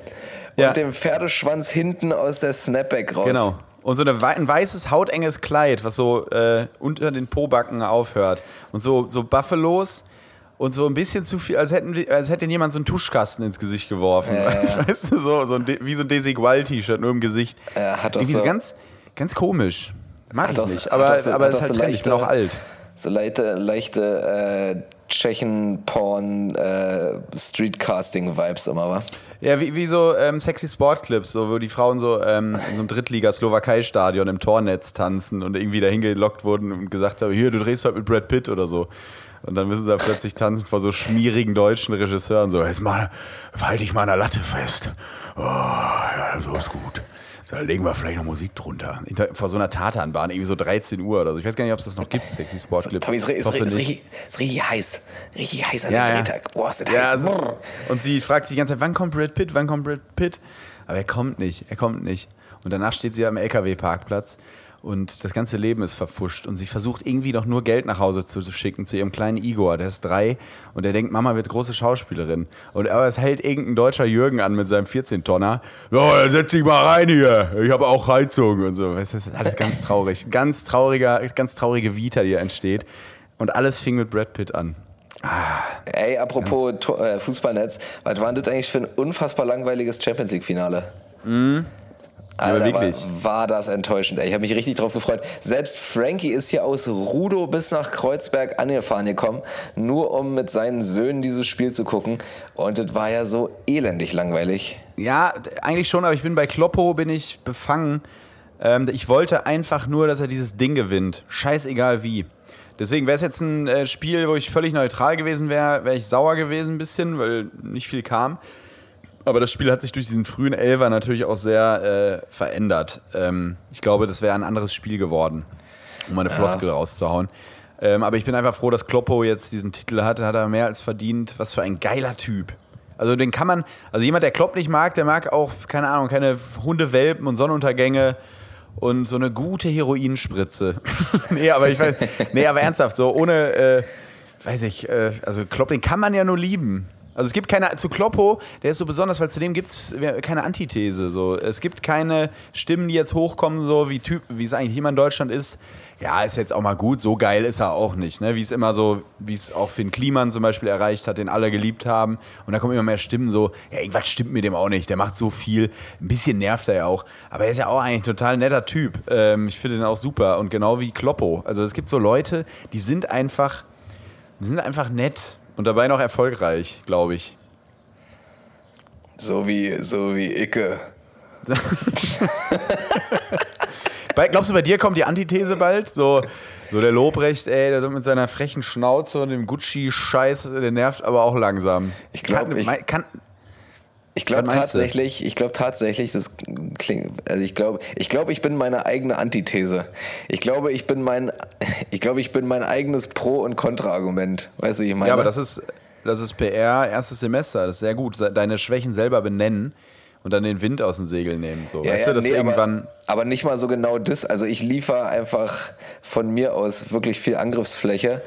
Ja. dem Pferdeschwanz hinten aus der Snapback raus. Genau. Und so eine, ein weißes, hautenges Kleid, was so äh, unter den Pobacken aufhört. Und so, so Buffalos und so ein bisschen zu viel, als, hätten, als hätte jemand so einen Tuschkasten ins Gesicht geworfen. Ja, ja. Weißt du, so, so ein, wie so ein Desigual-T-Shirt, nur im Gesicht. Ja, hat doch Irgendwie so- ganz, ganz komisch. Mag ich nicht. Aber, auch so- aber hat es ist halt so Trend, ich bin leichte- auch alt. So leichte, leichte äh, Tschechen-Porn, äh, Streetcasting-Vibes immer, wa? Ja, wie, wie so ähm, sexy Sportclips, so, wo die Frauen so ähm, in so einem Drittliga-Slowakei-Stadion im Tornetz tanzen und irgendwie dahin gelockt wurden und gesagt haben, hier, du drehst heute mit Brad Pitt oder so. Und dann müssen sie da plötzlich tanzen vor so schmierigen deutschen Regisseuren, so, jetzt mal, halt dich mal der Latte fest. Oh, ja, so ist gut. So, dann legen wir vielleicht noch Musik drunter. Vor so einer Tatanbahn, irgendwie so 13 Uhr oder so. Ich weiß gar nicht, ob es das noch gibt, sexy Sportclips. Tommy, ist, ist, ist, richtig, ist richtig heiß. Richtig heiß an Ja, dem. Drehtag. Boah, ist das Ja, heiß. ist, und sie fragt sich die ganze Zeit, wann kommt Brad Pitt, wann kommt Brad Pitt? Aber er kommt nicht, er kommt nicht. Und danach steht sie am LKW-Parkplatz und das ganze Leben ist verfuscht und sie versucht irgendwie doch nur Geld nach Hause zu schicken zu ihrem kleinen Igor, der ist drei und der denkt, Mama wird große Schauspielerin. Und aber es hält irgendein deutscher Jürgen an mit seinem 14-Tonner. Ja, dann setz dich mal rein hier, ich habe auch Heizung und so. Das ist alles ganz traurig. Ganz trauriger, ganz traurige Vita, die hier entsteht. Und alles fing mit Brad Pitt an. Ey, apropos To- äh, Fußballnetz, was war denn das eigentlich für ein unfassbar langweiliges Champions League-Finale? Alter, wirklich. War, das enttäuschend. Ey. Ich habe mich richtig drauf gefreut. Selbst Frankie ist hier aus Rudo bis nach Kreuzberg angefahren gekommen, nur um mit seinen Söhnen dieses Spiel zu gucken. Und das war ja so elendig langweilig. Ja, eigentlich schon, aber ich bin bei Kloppo, bin ich befangen. Ähm, ich wollte einfach nur, dass er dieses Ding gewinnt. Scheißegal wie. Deswegen wäre es jetzt ein äh, Spiel, wo ich völlig neutral gewesen wäre, wäre ich sauer gewesen ein bisschen, weil nicht viel kam. Aber das Spiel hat sich durch diesen frühen Elfer natürlich auch sehr äh, verändert. Ähm, ich glaube, das wäre ein anderes Spiel geworden, um eine Floskel rauszuhauen. Ähm, aber ich bin einfach froh, dass Kloppo jetzt diesen Titel hat. Hat er mehr als verdient. Was für ein geiler Typ. Also den kann man, also jemand, der Klopp nicht mag, der mag auch, keine Ahnung, keine Hundewelpen und Sonnenuntergänge und so eine gute Heroinspritze. nee, aber ich weiß, nee, aber ernsthaft, so ohne, äh, weiß ich, äh, also Klopp, den kann man ja nur lieben. Also es gibt keine, zu Kloppo, der ist so besonders, weil zu dem gibt es keine Antithese. So. Es gibt keine Stimmen, die jetzt hochkommen, so wie Typ, wie es eigentlich immer in Deutschland ist. Ja, ist jetzt auch mal gut, so geil ist er auch nicht. Ne? Wie es immer so, wie es auch Finn Kliman zum Beispiel erreicht hat, den alle geliebt haben. Und da kommen immer mehr Stimmen so, ja, irgendwas stimmt mit dem auch nicht, der macht so viel. Ein bisschen nervt er ja auch. Aber er ist ja auch eigentlich ein total netter Typ. Ähm, ich finde den auch super. Und genau wie Kloppo. Also es gibt so Leute, die sind einfach, die sind einfach nett und dabei noch erfolgreich, glaube ich. So wie, so wie Icke. Glaubst du, bei dir kommt die Antithese bald? So, so der Lobrecht, ey, der mit seiner frechen Schnauze und dem Gucci-Scheiß, der nervt aber auch langsam. Ich glaube, ich, kann, ich glaube tatsächlich, ich glaube tatsächlich, das klingt, also ich glaube, ich glaube, ich bin meine eigene Antithese. Ich glaube, ich bin mein, ich glaube, ich bin mein eigenes Pro- und Kontra-Argument. Weißt du, ich meine? Ja, aber das ist, das ist PR, erstes Semester, das ist sehr gut. Deine Schwächen selber benennen und dann den Wind aus den Segeln nehmen. So. Ja, weißt ja, du, dass nee, irgendwann. Aber, aber, nicht mal so genau das. Also ich liefere einfach von mir aus wirklich viel Angriffsfläche.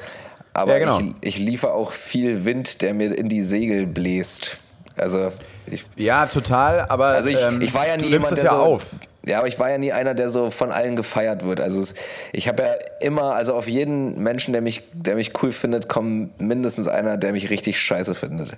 Aber ja, genau. ich, ich liefere auch viel Wind, der mir in die Segel bläst. Also ich, ja, total, aber also ich, ähm, ich war ja nie jemand, der ja so, auf. Ja, aber ich war ja nie einer, der so von allen gefeiert wird. Also es, ich habe ja immer, also auf jeden Menschen, der mich, der mich cool findet, kommt mindestens einer, der mich richtig scheiße findet.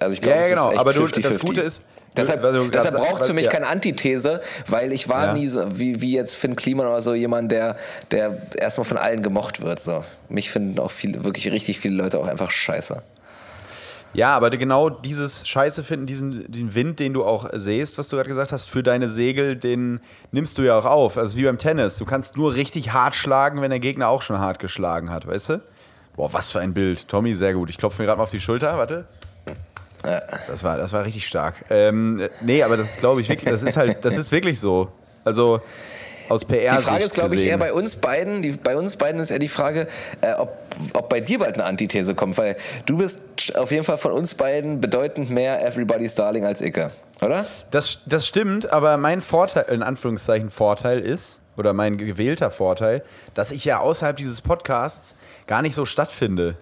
Also ich glaube, ja, ja, genau. aber 50 -50. das Gute ist, Deshalb, deshalb braucht es für mich ja. keine Antithese, weil ich war ja. nie so, wie, wie jetzt Finn Kliman oder so jemand, der, der erstmal von allen gemocht wird. So. Mich finden auch viele, wirklich richtig viele Leute auch einfach scheiße. Ja, aber genau dieses Scheiße finden, diesen, den Wind, den du auch sähst, was du gerade gesagt hast, für deine Segel, den nimmst du ja auch auf. Also wie beim Tennis. Du kannst nur richtig hart schlagen, wenn der Gegner auch schon hart geschlagen hat, weißt du? Boah, was für ein Bild. Tommy, sehr gut. Ich klopfe mir gerade mal auf die Schulter, warte. Das war, das war richtig stark. Ähm, nee, aber das glaube ich wirklich, das ist halt, das ist wirklich so. Also aus PR. Die Frage ist, glaube ich, eher bei uns beiden. Die, bei uns beiden ist eher die Frage, äh, ob, ob bei dir bald eine Antithese kommt, weil du bist auf jeden Fall von uns beiden bedeutend mehr Everybody's Darling als Icke, oder? Das, das stimmt, aber mein Vorteil, in Anführungszeichen Vorteil ist, oder mein gewählter Vorteil, dass ich ja außerhalb dieses Podcasts gar nicht so stattfinde.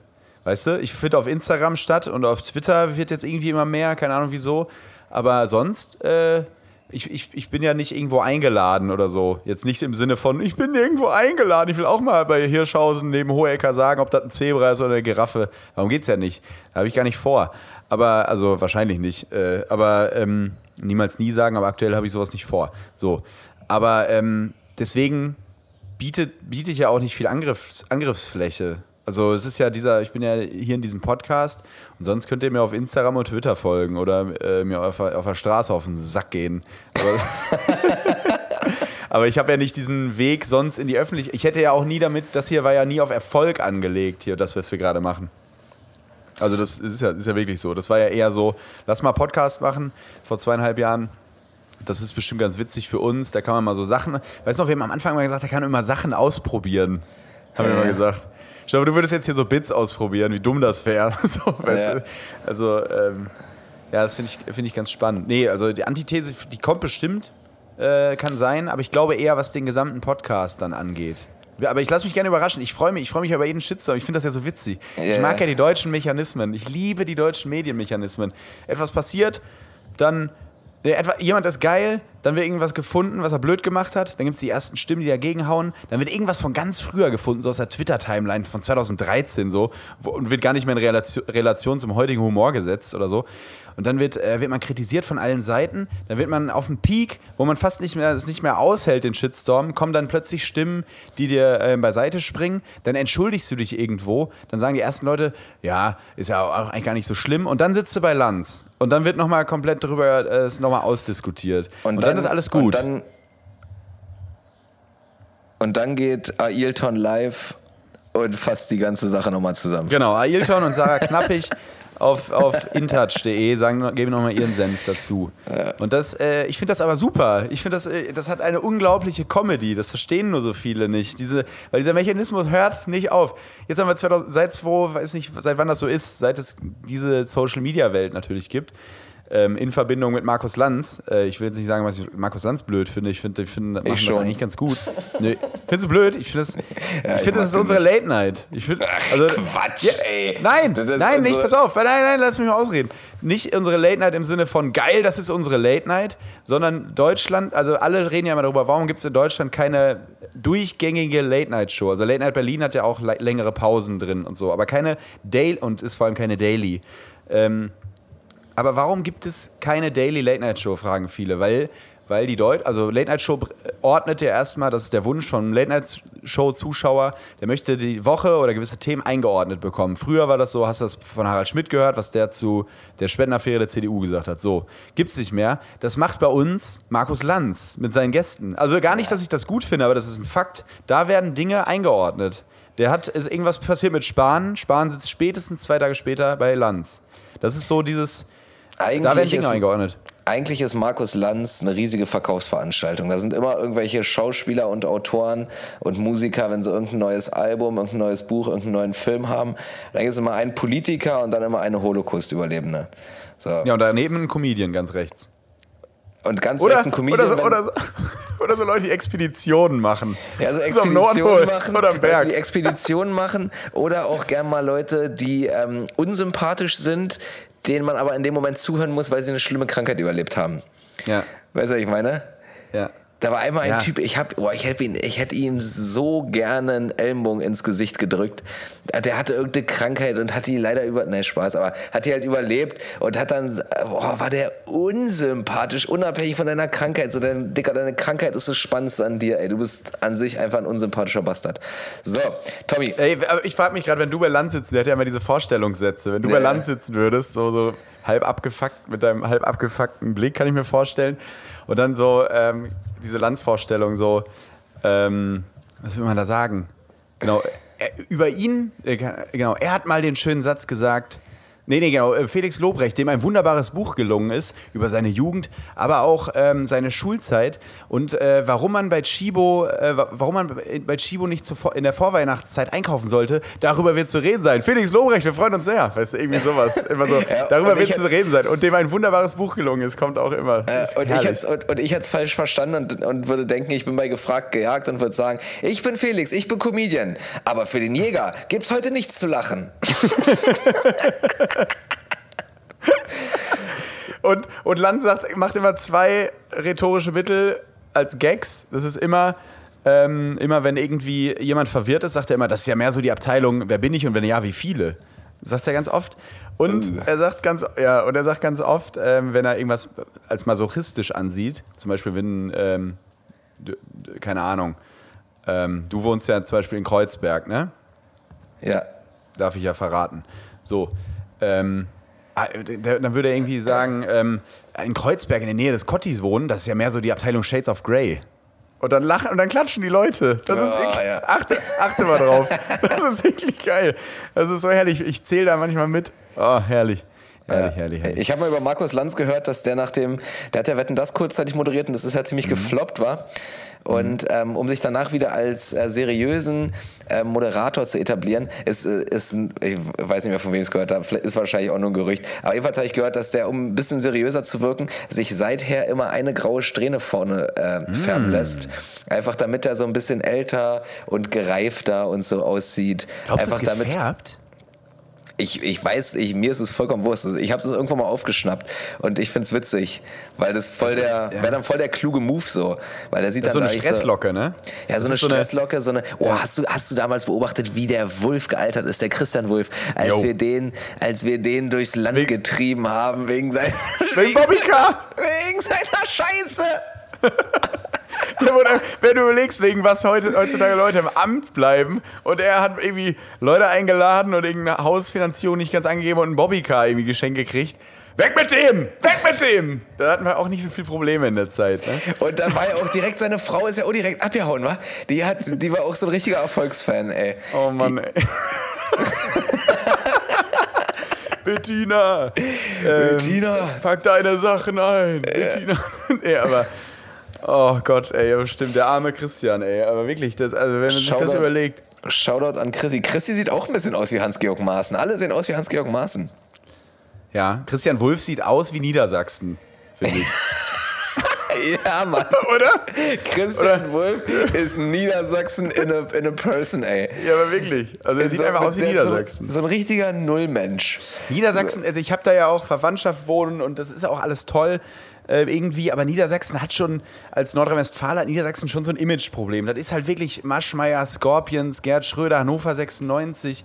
Weißt du, ich finde auf Instagram statt und auf Twitter wird jetzt irgendwie immer mehr, keine Ahnung wieso. Aber sonst, äh, ich, ich, ich bin ja nicht irgendwo eingeladen oder so. Jetzt nicht im Sinne von, ich bin irgendwo eingeladen. Ich will auch mal bei Hirschhausen neben Hohecker sagen, ob das ein Zebra ist oder eine Giraffe. Darum geht es ja nicht. Da habe ich gar nicht vor. Aber, also wahrscheinlich nicht. Äh, aber ähm, niemals nie sagen, aber aktuell habe ich sowas nicht vor. So. Aber ähm, deswegen bietet, biete ich ja auch nicht viel Angriffs, Angriffsfläche also es ist ja dieser, ich bin ja hier in diesem Podcast und sonst könnt ihr mir auf Instagram und Twitter folgen oder äh, mir auf, auf der Straße auf den Sack gehen. Aber, aber ich habe ja nicht diesen Weg sonst in die Öffentlichkeit. Ich hätte ja auch nie damit, das hier war ja nie auf Erfolg angelegt, hier, das, was wir gerade machen. Also das ist ja, ist ja wirklich so. Das war ja eher so, lass mal Podcast machen vor zweieinhalb Jahren. Das ist bestimmt ganz witzig für uns. Da kann man mal so Sachen. Weißt du noch, wir haben am Anfang mal gesagt, da kann man immer Sachen ausprobieren. Haben wir mal gesagt. Ich glaube, du würdest jetzt hier so Bits ausprobieren, wie dumm das wäre. so, ja. Also, ähm, ja, das finde ich, find ich ganz spannend. Nee, also die Antithese, die kommt bestimmt, äh, kann sein, aber ich glaube eher, was den gesamten Podcast dann angeht. Aber ich lasse mich gerne überraschen. Ich freue mich, ich freue mich über jeden Shitstorm. Ich finde das ja so witzig. Yeah. Ich mag ja die deutschen Mechanismen. Ich liebe die deutschen Medienmechanismen. Etwas passiert, dann Etwa, jemand ist geil, dann wird irgendwas gefunden, was er blöd gemacht hat. Dann gibt es die ersten Stimmen, die dagegen hauen. Dann wird irgendwas von ganz früher gefunden, so aus der Twitter-Timeline von 2013 so. Und wird gar nicht mehr in Relation, Relation zum heutigen Humor gesetzt oder so. Und dann wird, äh, wird man kritisiert von allen Seiten. Dann wird man auf einen Peak, wo man fast nicht mehr, es nicht mehr aushält, den Shitstorm. Kommen dann plötzlich Stimmen, die dir äh, beiseite springen. Dann entschuldigst du dich irgendwo. Dann sagen die ersten Leute, ja, ist ja auch eigentlich gar nicht so schlimm. Und dann sitzt du bei Lanz. Und dann wird nochmal komplett darüber äh, nochmal ausdiskutiert. Und, und dann, dann, ist alles gut. Und dann, und dann geht Ailton live und fasst die ganze Sache nochmal zusammen. Genau, Ailton und Sarah Knappig auf, auf intouch.de, sagen, geben nochmal ihren Senf dazu. Ja. Und das, äh, ich finde das aber super. Ich finde, das, äh, das hat eine unglaubliche Comedy. Das verstehen nur so viele nicht. Diese, weil dieser Mechanismus hört nicht auf. Jetzt haben wir 2000, seit zwei, weiß nicht, seit wann das so ist, seit es diese Social-Media-Welt natürlich gibt, ähm, in Verbindung mit Markus Lanz. Äh, ich will jetzt nicht sagen, was ich Markus Lanz blöd finde. Ich finde, ich find, machen das eigentlich ganz gut. Nee, findest du blöd? Ich finde das, ja, ich find, das ist unsere Late Night. Ich find, also, Quatsch, ja, ey. Nein, nein, nicht, pass auf. Nein, nein, lass mich mal ausreden. Nicht unsere Late Night im Sinne von geil, das ist unsere Late Night, sondern Deutschland, also alle reden ja immer darüber, warum gibt es in Deutschland keine durchgängige Late Night Show? Also Late Night Berlin hat ja auch längere Pausen drin und so, aber keine Daily und ist vor allem keine Daily. Ähm, aber warum gibt es keine Daily Late Night Show, fragen viele. Weil, weil die Deut also Late Night Show ordnet ja erstmal, das ist der Wunsch vom Late Night Show Zuschauer, der möchte die Woche oder gewisse Themen eingeordnet bekommen. Früher war das so, hast du das von Harald Schmidt gehört, was der zu der Spendenaffäre der CDU gesagt hat. So, gibt es nicht mehr. Das macht bei uns Markus Lanz mit seinen Gästen. Also gar nicht, dass ich das gut finde, aber das ist ein Fakt. Da werden Dinge eingeordnet. Der hat, ist irgendwas passiert mit Spahn. Spahn sitzt spätestens zwei Tage später bei Lanz. Das ist so dieses, eigentlich da werden Dinge ist, eingeordnet. Eigentlich ist Markus Lanz eine riesige Verkaufsveranstaltung. Da sind immer irgendwelche Schauspieler und Autoren und Musiker, wenn sie irgendein neues Album, irgendein neues Buch, irgendeinen neuen Film haben. Dann gibt es immer einen Politiker und dann immer eine Holocaust-Überlebende. So. Ja, und daneben ein Comedian ganz rechts. Und ganz oder, rechts ein Comedian. Oder so, oder, so, oder so Leute, die Expeditionen machen. Ja, so Expeditionen so machen. Oder am Berg. Die Expeditionen machen. Oder auch gern mal Leute, die ähm, unsympathisch sind, denen man aber in dem Moment zuhören muss, weil sie eine schlimme Krankheit überlebt haben. Ja. Weißt du, was ich meine? Ja. Da war einmal ein ja. Typ, ich, hab, boah, ich, hätte ihn, ich hätte ihm so gerne einen Ellenbogen ins Gesicht gedrückt. Der hatte irgendeine Krankheit und hat die leider über, nein, Spaß, aber hat die halt überlebt und hat dann, boah, war der unsympathisch, unabhängig von deiner Krankheit. So, dein, Dicker, deine Krankheit ist das Spannendste an dir, ey. Du bist an sich einfach ein unsympathischer Bastard. So, Tommy. Ey, ich frage mich gerade, wenn du bei Land sitzt, der hat ja immer diese Vorstellungssätze. Wenn du ja. bei Land sitzen würdest, so, so halb abgefuckt, mit deinem halb abgefuckten Blick, kann ich mir vorstellen. Und dann so, ähm, diese Landsvorstellung so, ähm, was will man da sagen? Genau, er, über ihn, äh, genau, er hat mal den schönen Satz gesagt, Nee, nee, genau. Äh, Felix Lobrecht, dem ein wunderbares Buch gelungen ist über seine Jugend, aber auch ähm, seine Schulzeit und äh, warum man bei Chibo, äh, warum man bei Chibo nicht zu, in der Vorweihnachtszeit einkaufen sollte, darüber wird zu reden sein. Felix Lobrecht, wir freuen uns sehr. Weißt du, irgendwie sowas. Immer so, darüber wird zu reden sein. Und dem ein wunderbares Buch gelungen ist, kommt auch immer. Äh, und, ich und, und, ich hätte es falsch verstanden und, und würde denken, ich bin bei gefragt gejagt und würde sagen, ich bin Felix, ich bin Comedian. Aber für den Jäger gibt es heute nichts zu lachen. und, und Land sagt, macht immer zwei rhetorische Mittel als Gags. Das ist immer, ähm, immer wenn irgendwie jemand verwirrt ist, sagt er immer, das ist ja mehr so die Abteilung, wer bin ich und wenn ja, wie viele. Sagt er ganz oft. Und äh. er sagt ganz, ja, und er sagt ganz oft, ähm, wenn er irgendwas als masochistisch ansieht, zum Beispiel wenn, ähm, keine Ahnung, ähm, du wohnst ja zum Beispiel in Kreuzberg, ne? Ja. Darf ich ja verraten. So, ähm, ah, dann würde er irgendwie sagen, ähm, in Kreuzberg in der Nähe des Cottis wohnen, das ist ja mehr so die Abteilung Shades of Grey. Und dann lachen und dann klatschen die Leute. Das oh, ist wirklich. Ja. Achte, achte mal drauf. Das ist wirklich geil. Das ist so herrlich. Ich zähle da manchmal mit. Oh, herrlich. Herrlich, herrlich, herrlich. Ich habe mal über Markus Lanz gehört, dass der nach dem, der hat ja Wetten das kurzzeitig moderiert und das ist ja ziemlich mhm. gefloppt war. Und ähm, um sich danach wieder als äh, seriösen äh, Moderator zu etablieren, ist, äh, ist ein, ich weiß nicht mehr, von wem ich es gehört habe, ist wahrscheinlich auch nur ein Gerücht. Aber jedenfalls habe ich gehört, dass der, um ein bisschen seriöser zu wirken, sich seither immer eine graue Strähne vorne äh, mm. färben lässt. Einfach damit er so ein bisschen älter und gereifter und so aussieht. Glaubst du, das gefärbt? Ich, ich weiß, ich, mir ist es vollkommen wurscht. Also ich habe es irgendwann mal aufgeschnappt und ich finde es witzig, weil das voll der, ja. wäre dann voll der kluge Move so. Weil der sieht das dann so eine Stresslocke, so, ne? Ja, so eine Stresslocke, so eine. Oh, ja. hast du, hast du damals beobachtet, wie der Wulf gealtert ist, der Christian Wulf, als wir den, als wir den durchs Land wegen, getrieben haben wegen seiner wegen wegen seiner Scheiße. wenn du überlegst, wegen was heute, heutzutage Leute im Amt bleiben und er hat irgendwie Leute eingeladen und irgendeine Hausfinanzierung nicht ganz angegeben und einen Bobbycar irgendwie geschenkt gekriegt. Weg mit dem! Weg mit dem! Da hatten wir auch nicht so viele Probleme in der Zeit. Ne? Und dann war ja auch direkt, seine Frau ist ja auch direkt abgehauen, wa? Die, hat, die war auch so ein richtiger Erfolgsfan, ey. Oh Mann, die, ey. Bettina! Ähm, Bettina! Pack deine Sachen ein! Äh. Bettina! nee, aber Oh Gott, ey, stimmt, der arme Christian, ey. Aber wirklich, das, also wenn man sich das überlegt. Shoutout an Chrissy. Chrissy sieht auch ein bisschen aus wie Hans-Georg Maaßen. Alle sehen aus wie Hans-Georg Maaßen. Ja, Christian Wulff sieht aus wie Niedersachsen, finde ich. Ja, Mann. Oder? Christian Wolf ist Niedersachsen in a, in a person, ey. Ja, aber wirklich. Also er sieht So- einfach aus wie der- Niedersachsen. So, so ein richtiger Nullmensch. Niedersachsen, also ich habe da ja auch Verwandtschaft wohnen und das ist auch alles toll äh, irgendwie, aber Niedersachsen hat schon, als Nordrhein-Westfalen hat Niedersachsen schon so ein Imageproblem. Das ist halt wirklich Maschmeyer, Scorpions, Gerd Schröder, Hannover 96,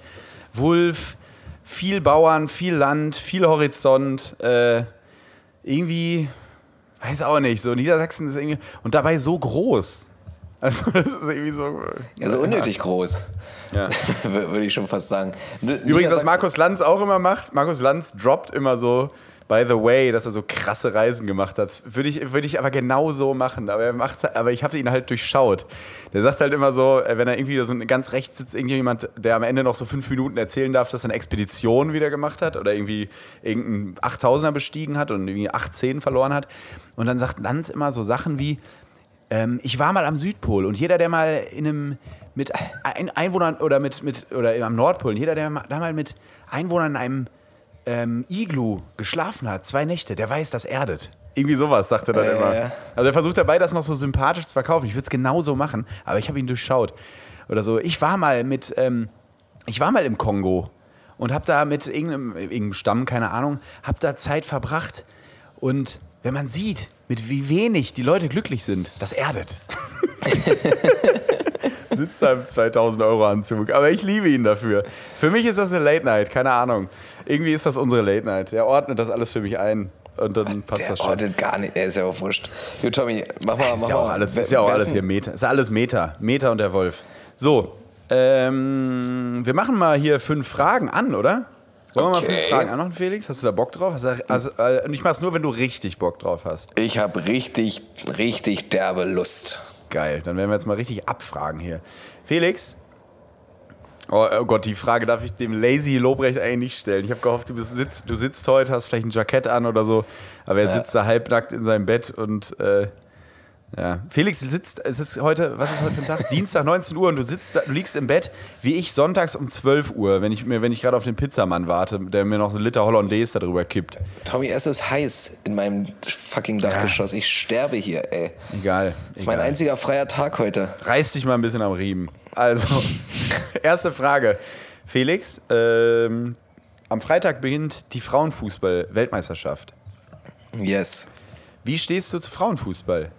Wulff, viel Bauern, viel Land, viel Horizont, äh, irgendwie, weiß auch nicht, so Niedersachsen ist irgendwie, und dabei so groß. Also das ist irgendwie so... Also unnötig groß, Ja. würde ich schon fast sagen. Übrigens, was Markus Lanz auch immer macht, Markus Lanz droppt immer so, by the way, dass er so krasse Reisen gemacht hat. Würde ich, würde ich aber genau so machen. Aber, er macht's, aber ich habe ihn halt durchschaut. Der sagt halt immer so, äh, wenn er irgendwie so ganz rechts sitzt, irgendjemand, der am Ende noch so fünf Minuten erzählen darf, dass er eine Expedition wieder gemacht hat oder irgendwie irgendeinen 8000er bestiegen hat und irgendwie 18 verloren hat. Und dann sagt Lanz immer so Sachen wie, ähm, ich war mal am Südpol und jeder, der mal in einem mit ein Einwohnern oder mit, mit oder am Nordpol, jeder, der da mal mit Einwohnern in einem ähm, Iglu geschlafen hat, zwei Nächte, der weiß, das erdet. Irgendwie sowas, sagt er dann Ja, immer. ja. Also er versucht dabei, das noch so sympathisch zu verkaufen. Ich würde es genauso machen, aber ich habe ihn durchschaut. Oder so, ich war mal mit, ähm, ich war mal im Kongo und habe da mit irgendeinem, irgendeinem Stamm, keine Ahnung, habe da Zeit verbracht. Und wenn man sieht, mit wie wenig die Leute glücklich sind, das erdet. Sitzt da im 2000 Euro Anzug. Aber ich liebe ihn dafür. Für mich ist das eine Late Night, keine Ahnung. Irgendwie ist das unsere Late Night. Der ordnet das alles für mich ein. Und dann passt Der das schon. ordnet gar nicht, der ist ja auch wurscht. Gut, Tommy, mach mal, Ist mach ja auch mal. alles, ist ja auch alles ist hier Meter. Ist alles Meter. Meter und der Wolf. So, ähm, wir machen mal hier fünf Fragen an, oder? Wollen wir mal fünf Okay. Fragen anmachen, Felix? Hast du da Bock drauf? Hast du, also, äh, und ich mach's nur, wenn du richtig Bock drauf hast. Ich habe richtig, richtig derbe Lust. Geil, dann werden wir jetzt mal richtig abfragen hier. Felix? Oh, oh Gott, die Frage darf ich dem Lazy Lobrecht eigentlich nicht stellen. Ich habe gehofft, du, bist, sitzt, du sitzt heute, hast vielleicht ein Jackett an oder so, aber er sitzt da halbnackt in seinem Bett und äh, ja. Felix sitzt, es ist heute, was ist heute für ein Tag? Dienstag, 19 Uhr und du sitzt, da, du liegst im Bett, wie ich sonntags um 12 Uhr, wenn ich, mir- wenn ich gerade auf den Pizzamann warte, der mir noch so einen Liter Hollandaise darüber kippt. Tommy, es ist heiß in meinem fucking Dachgeschoss. Ich sterbe hier, ey. Egal. Das ist mein egal. einziger freier Tag heute. Reiß dich mal ein bisschen am Riemen. Also, erste Frage. Felix, ähm, am Freitag beginnt die Frauenfußball-Weltmeisterschaft. Yes. Wie stehst du zu Frauenfußball?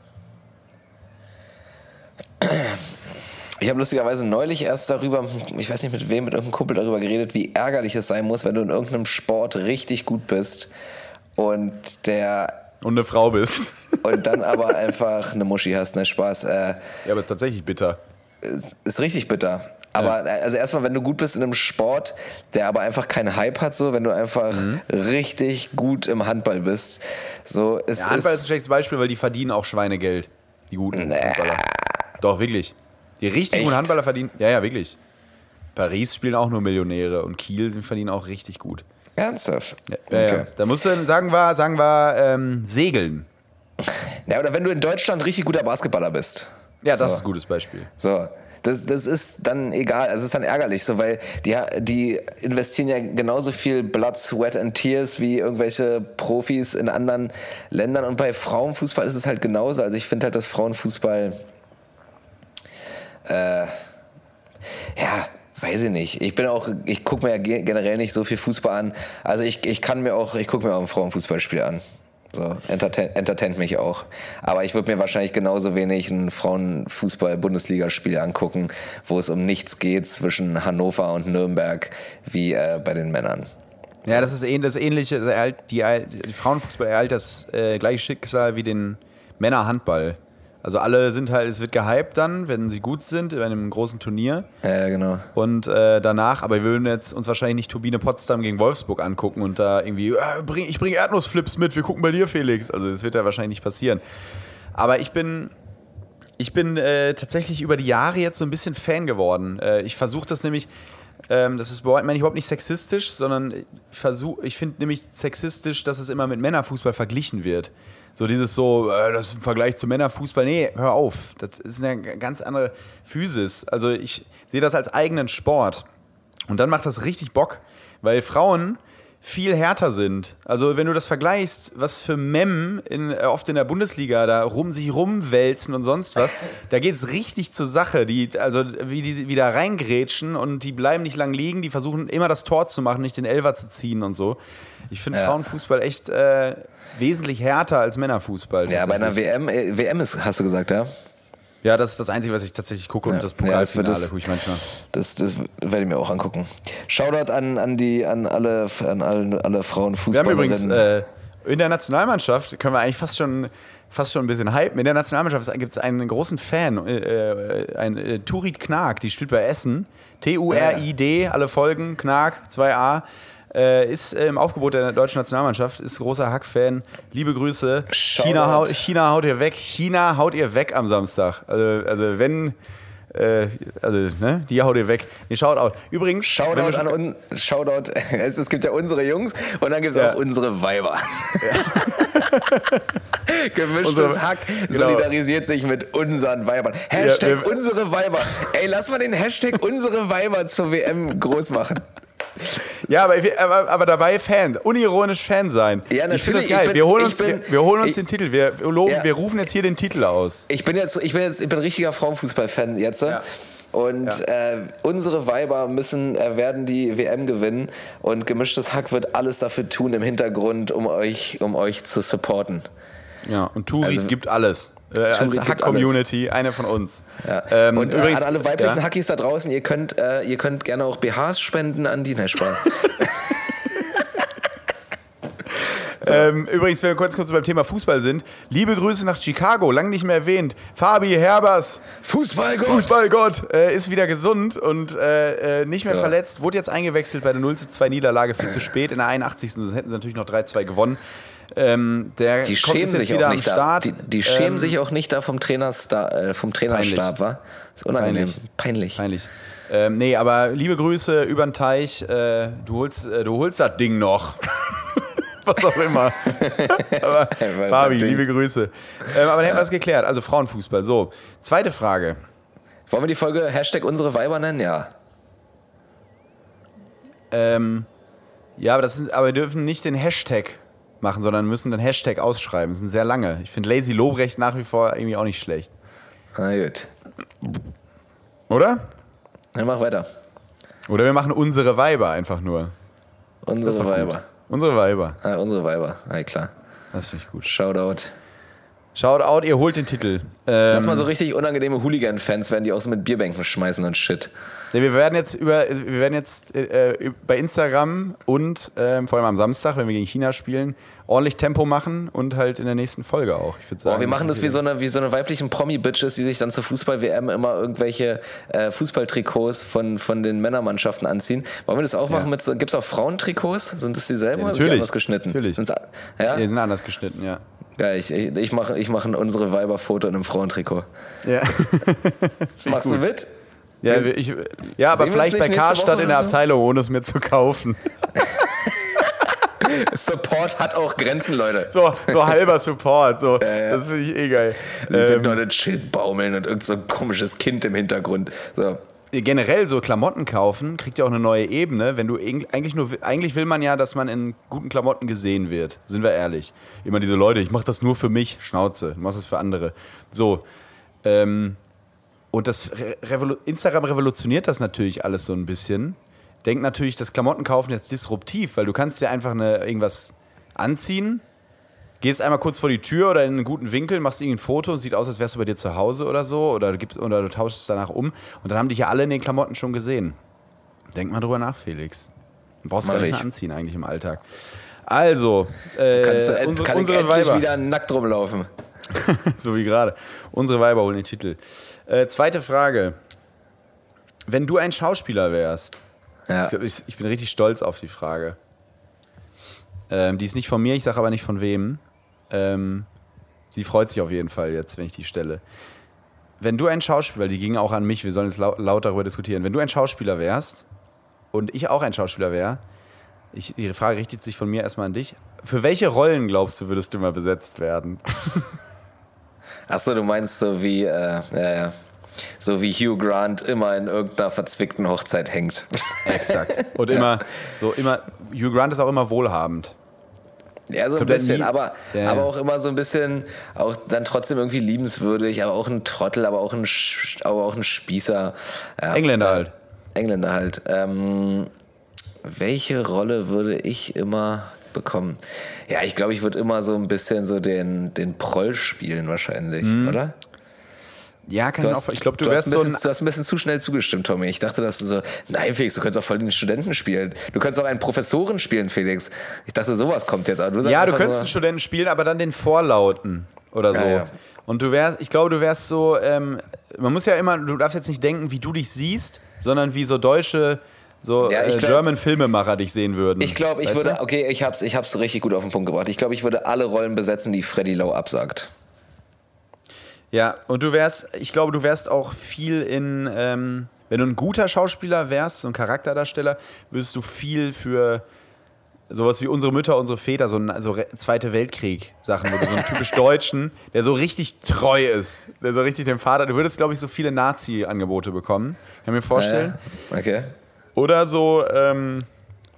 Ich habe lustigerweise neulich erst darüber, ich weiß nicht mit wem, mit irgendeinem Kumpel darüber geredet, wie ärgerlich es sein muss, wenn du in irgendeinem Sport richtig gut bist und der Und eine Frau bist. und dann aber einfach eine Muschi hast, ne Spaß. Äh, Ja, aber ist tatsächlich bitter. ist, ist richtig bitter. Aber äh, also erstmal, wenn du gut bist in einem Sport, der aber einfach keinen Hype hat, so wenn du einfach Mhm. richtig gut im Handball bist, so es Ja, Handball ist ein ist schlechtes Beispiel, weil die verdienen auch Schweinegeld. Die guten Nee. Handballer. Doch, wirklich. Die richtig guten? Handballer verdienen. Ja, ja, wirklich. Paris spielen auch nur Millionäre und Kiel verdienen auch richtig gut. ernsthaft. Ja, ja, ja. Da musst du, sagen wir, sagen wir ähm, Segeln. Ja, oder wenn du in Deutschland richtig guter Basketballer bist. Ja, das So. ist ein gutes Beispiel. So, das, das ist dann egal, es ist dann ärgerlich, so, weil die, die investieren ja genauso viel Blood, Sweat and Tears wie irgendwelche Profis in anderen Ländern und bei Frauenfußball ist es halt genauso. Also ich finde halt, dass Frauenfußball, äh, ja, weiß ich nicht. Ich bin auch, ich gucke mir ja ge- generell nicht so viel Fußball an. Also ich, ich kann mir auch, ich gucke mir auch ein Frauenfußballspiel an. So, entertain, entertaint mich auch. Aber ich würde mir wahrscheinlich genauso wenig ein Frauenfußball-Bundesligaspiel angucken, wo es um nichts geht zwischen Hannover und Nürnberg, wie äh, bei den Männern. Ja, das ist das ähnliche, die, die Frauenfußball ereilt das äh, gleiche Schicksal wie den Männerhandball. Also alle sind halt, es wird gehypt dann, wenn sie gut sind, bei einem großen Turnier. Ja, genau. Und äh, danach, aber wir würden jetzt uns wahrscheinlich nicht Turbine Potsdam gegen Wolfsburg angucken und da irgendwie, äh, bring, ich bringe Erdnussflips mit, wir gucken bei dir, Felix. Also das wird ja wahrscheinlich nicht passieren. Aber ich bin, ich bin äh, tatsächlich über die Jahre jetzt so ein bisschen Fan geworden. Äh, ich versuche das nämlich, ähm, das ist überhaupt, meine ich überhaupt nicht sexistisch, sondern ich ich finde nämlich sexistisch, dass es immer mit Männerfußball verglichen wird. So dieses so, äh, das ist im Vergleich zu Männerfußball. Nee, hör auf. Das ist eine ganz andere Physis. Also ich sehe das als eigenen Sport. Und dann macht das richtig Bock, weil Frauen viel härter sind. Also wenn du das vergleichst, was für Mem in, äh, oft in der Bundesliga da rum sich rumwälzen und sonst was, da geht es richtig zur Sache. Die, also wie die wieder reingrätschen und die bleiben nicht lang liegen, die versuchen immer das Tor zu machen, nicht den Elfer zu ziehen und so. Ich finde Ja. Frauenfußball echt äh, wesentlich härter als Männerfußball. Ja, bei einer. WM, äh, WM ist, hast du gesagt, ja? Ja, das ist das Einzige, was ich tatsächlich gucke Ja. und das Ja, das Pokalfinale das- gucke ich manchmal. Das, das werde ich mir auch angucken. Shoutout an, an, die, an alle, an alle, alle Wir haben Frauenfußballerinnen. übrigens äh, in der Nationalmannschaft, können wir eigentlich fast schon, fast schon ein bisschen hypen. In der Nationalmannschaft gibt es einen großen Fan, äh, äh, ein äh, Turid Knag, die spielt bei Essen. T-U-R-I-D, alle Folgen, Knag, 2a. Äh, ist äh, im Aufgebot der deutschen Nationalmannschaft, ist großer Hack-Fan. Liebe Grüße. China, haut, China haut ihr weg. China haut ihr weg am Samstag. Also, also wenn, äh, also, ne, die haut ihr weg. Nee, Shoutout. Übrigens, Shoutout an uns. Shoutout. Es, es gibt ja unsere Jungs und dann gibt es Ja. auch unsere Weiber. Gemischtes Unsere- Hack genau. solidarisiert sich mit unseren Weibern. Hashtag wir- unsere Weiber. Ey, lass mal den Hashtag unsere Weiber zur WM groß machen. Ja, aber, aber, aber dabei Fan, unironisch Fan sein. Ja, Ich finde das natürlich, geil. bin- wir holen uns, bin- wir, wir holen uns ich- den Titel. Wir, loben, Ja. wir rufen jetzt hier den Titel aus. Ich bin jetzt, ich bin jetzt, ich bin richtiger Frauenfußball-Fan jetzt. Ja. Und Ja. äh, unsere Weiber müssen, äh, werden die WM gewinnen und gemischtes Hack wird alles dafür tun im Hintergrund, um euch, um euch zu supporten. Ja, und Turi Also- gibt alles. Äh, als Hack-Community, eine von uns. Ja. Ähm, und übrigens, äh, an alle weiblichen ja. Hackies da draußen, ihr könnt, äh, ihr könnt gerne auch BHs spenden an die Neschbar. Ähm, übrigens, wenn wir kurz, kurz beim Thema Fußball sind, liebe Grüße nach Chicago, lang nicht mehr erwähnt. Fabi Herbers, Fußballgott! Fußballgott, äh, ist wieder gesund und äh, äh, nicht mehr Ja. verletzt. Wurde jetzt eingewechselt bei der 0 zu 2 Niederlage viel zu spät. In der 81. Sonst hätten sie natürlich noch 3-2 gewonnen. Ähm, der Die schämen sich wieder auch am nicht da. Die, die schämen Ähm, sich auch nicht da vom Trainerstar, äh, vom Trainerstab, war. Ist unangenehm. Peinlich. Peinlich. Ähm, nee, aber liebe Grüße über den Teich. Äh, du, holst, äh, du holst das Ding noch. Was auch immer. aber Fabi, liebe Grüße. Ähm, aber dann hätten wir das geklärt. Also Frauenfußball. So, zweite Frage. Wollen wir die Folge Hashtag unsere Weiber nennen? Ja. Ähm, ja, aber, das sind, aber wir dürfen nicht den Hashtag machen, sondern müssen den Hashtag ausschreiben. Das sind sehr lange. Ich finde Lazy Lobrecht nach wie vor irgendwie auch nicht schlecht. Na gut. Oder? Dann mach weiter. Oder wir machen unsere Weiber einfach nur. Unsere doch gut. Weiber. Unsere Weiber. Ah, unsere Weiber. Na klar. Das finde ich gut. Shoutout. Schaut out, ihr holt den Titel. Ähm, Lass mal so richtig unangenehme Hooligan-Fans werden, die auch so mit Bierbänken schmeißen und shit. Ja, wir werden jetzt über, wir werden jetzt äh, bei Instagram und ähm, vor allem am Samstag, wenn wir gegen China spielen, ordentlich Tempo machen und halt in der nächsten Folge auch. Ich würde sagen. Boah, wir machen das wie so eine, wie so eine weiblichen Promi-Bitches, die sich dann zur Fußball-WM immer irgendwelche äh, Fußballtrikots von, von den Männermannschaften anziehen. Wollen wir das auch machen mit so, gibt's auch Frauentrikots? Sind das dieselben oder sind die natürlich. anders geschnitten? Natürlich. Sind's, ja? Die sind anders geschnitten, ja. Geil, ich, ich, mache ich mach ein unsere Weiber-Foto in einem Frauentrikot. Ja, Machst du mit? ja, ich, ja aber vielleicht nicht bei Karstadt in der so? Abteilung, ohne es mir zu kaufen. Support hat auch Grenzen, Leute. So, so halber Support. So. Das finde ich eh geil. Die sind Ähm, nur ein Schild baumeln und irgend so ein komisches Kind im Hintergrund. So. Generell so Klamotten kaufen, kriegt ja auch eine neue Ebene, wenn du eigentlich nur eigentlich will man ja, dass man in guten Klamotten gesehen wird. Sind wir ehrlich. Immer diese Leute, ich mache das nur für mich, Schnauze, du machst das für andere. So. Ähm, und das Re Revolu Instagram revolutioniert das natürlich alles so ein bisschen. Denkt natürlich das Klamottenkaufen jetzt disruptiv, weil du kannst dir einfach eine, irgendwas anziehen, gehst einmal kurz vor die Tür oder in einen guten Winkel, machst irgendein Foto, sieht aus, als wärst du bei dir zu Hause oder so, oder du, gibst, oder du tauschst es danach um und dann haben dich ja alle in den Klamotten schon gesehen. Denk mal drüber nach, Felix. Du brauchst Mach gar nicht mehr anziehen eigentlich im Alltag. Also, äh, Kannst du, unsere, kann unsere endlich Weiber, wieder nackt rumlaufen. so wie gerade. Unsere Weiber holen den Titel. Äh, zweite Frage. Wenn du ein Schauspieler wärst, Ja. ich, glaub, ich, ich bin richtig stolz auf die Frage. Ähm, die ist nicht von mir, ich sage aber nicht von wem. Ähm, sie freut sich auf jeden Fall jetzt, wenn ich die stelle. Wenn du ein Schauspieler, die ging auch an mich, wir sollen jetzt laut, laut darüber diskutieren. Wenn du ein Schauspieler wärst und ich auch ein Schauspieler wäre, ich, die Frage richtet sich von mir erstmal an dich. Für welche Rollen glaubst du, würdest du mal besetzt werden? Achso, du meinst so wie, äh, ja. so wie Hugh Grant immer in irgendeiner verzwickten Hochzeit hängt. Exakt. Und immer, so immer, Hugh Grant ist auch immer wohlhabend. Ja, so ein bisschen, aber, Ja, aber auch immer so ein bisschen, auch dann trotzdem irgendwie liebenswürdig, aber auch ein Trottel, aber auch ein, Sch- aber auch ein Spießer. Ja, Engländer halt. Engländer halt. Ähm, welche Rolle würde ich immer bekommen? Ja, ich glaube, ich würde immer so ein bisschen so den, den Proll spielen wahrscheinlich, Mhm. oder? Ja, kann hast, auch. Ich glaube, du du, wärst so ein ein. bisschen, du hast ein bisschen zu schnell zugestimmt, Tommy. Ich dachte, dass du so, nein, Felix, du könntest auch voll den Studenten spielen. Du könntest auch einen Professoren spielen, Felix. Ich dachte, sowas kommt jetzt. Sagst Ja, du könntest einen Studenten spielen, aber dann den Vorlauten oder so. Ja, ja. Und du wärst, ich glaube, du wärst so, ähm, man muss ja immer, du darfst jetzt nicht denken, wie du dich siehst, sondern wie so deutsche, so Ja, ich äh, glaub- German Filmemacher dich sehen würden. Ich glaube, ich Weißt würde, du? okay, ich hab's, ich hab's richtig gut auf den Punkt gebracht. Ich glaube, ich würde alle Rollen besetzen, die Freddy Lowe absagt. Ja, und du wärst, ich glaube, du wärst auch viel in, ähm, wenn du ein guter Schauspieler wärst, so ein Charakterdarsteller, würdest du viel für sowas wie unsere Mütter, unsere Väter, so ein so Re- Zweite Weltkrieg-Sachen, so einen typisch Deutschen, der so richtig treu ist, der so richtig dem Vater, du würdest, glaube ich, so viele Nazi-Angebote bekommen. Kann ich mir vorstellen. Ja, okay. Oder so, ähm,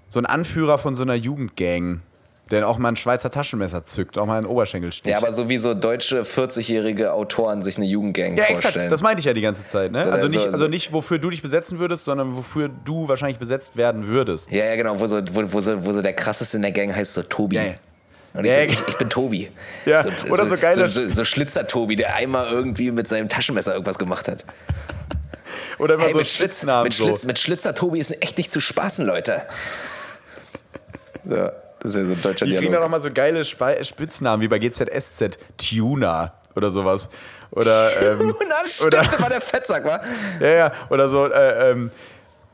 so ein Anführer von so einer Jugendgang, der auch mal ein Schweizer Taschenmesser zückt, auch mal einen Oberschenkel sticht. Ja, aber so wie so deutsche 40-jährige Autoren sich eine Jugendgang Ja, vorstellen. exakt. Das meinte ich ja die ganze Zeit. Ne? So, also, so- nicht, so- also nicht, wofür du dich besetzen würdest, sondern wofür du wahrscheinlich besetzt werden würdest. ja, ja, genau. Wo so, wo, wo, so, wo so der krasseste in der Gang heißt so Tobi. Ja, ja. Und ich, Ja, bin, ja. ich, ich bin Tobi. Ja, oder so geile- So, so, so Schlitzer-Tobi, der einmal irgendwie mit seinem Taschenmesser irgendwas gemacht hat. Oder immer Hey, so mit, Schlitz, Spitznamen. mit, so. Schlitz, mit Schlitzer-Tobi ist echt nicht zu spaßen, Leute. So, das ist ja so ein deutscher Die kriegen Dialog. auch mal so geile Spe Spitznamen wie bei GZSZ. Tuna oder sowas. Oder, ähm, Na, stimmt, oder, das war der Fettsack, wa? ja, ja, oder so, äh, ähm,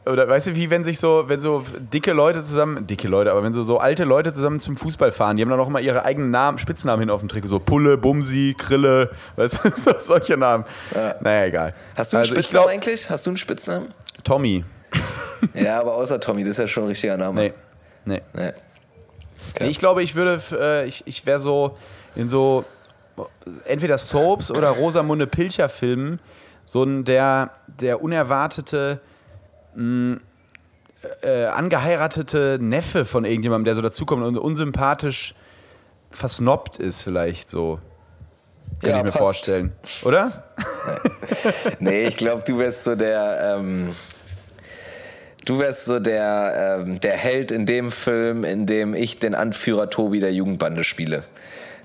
oder weißt du, wie wenn sich so, wenn so dicke Leute zusammen, dicke Leute, aber wenn so, so alte Leute zusammen zum Fußball fahren, die haben dann auch immer ihre eigenen Namen, Spitznamen hin auf dem Trikot, so Pulle, Bumsi, Krille, weißt du, so, solche Namen. Naja, egal. Hast du einen also, Spitznamen glaub, eigentlich? Hast du einen Spitznamen? Tommy. Ja, aber außer Tommy, das ist ja schon ein richtiger Name. Nee. Nee. Nee. Nee, ich glaube, ich würde, äh, ich, ich wäre so in so entweder Soaps oder Rosamunde Pilcher Filmen so ein der, der unerwartete mh, äh, angeheiratete Neffe von irgendjemandem, der so dazukommt und unsympathisch versnobbt ist vielleicht so. Kann Ja, ich mir passt. vorstellen. Oder? Nee, ich glaube, du wärst so der. Ähm, du wärst so der, ähm, der Held in dem Film, in dem ich den Anführer Tobi der Jugendbande spiele.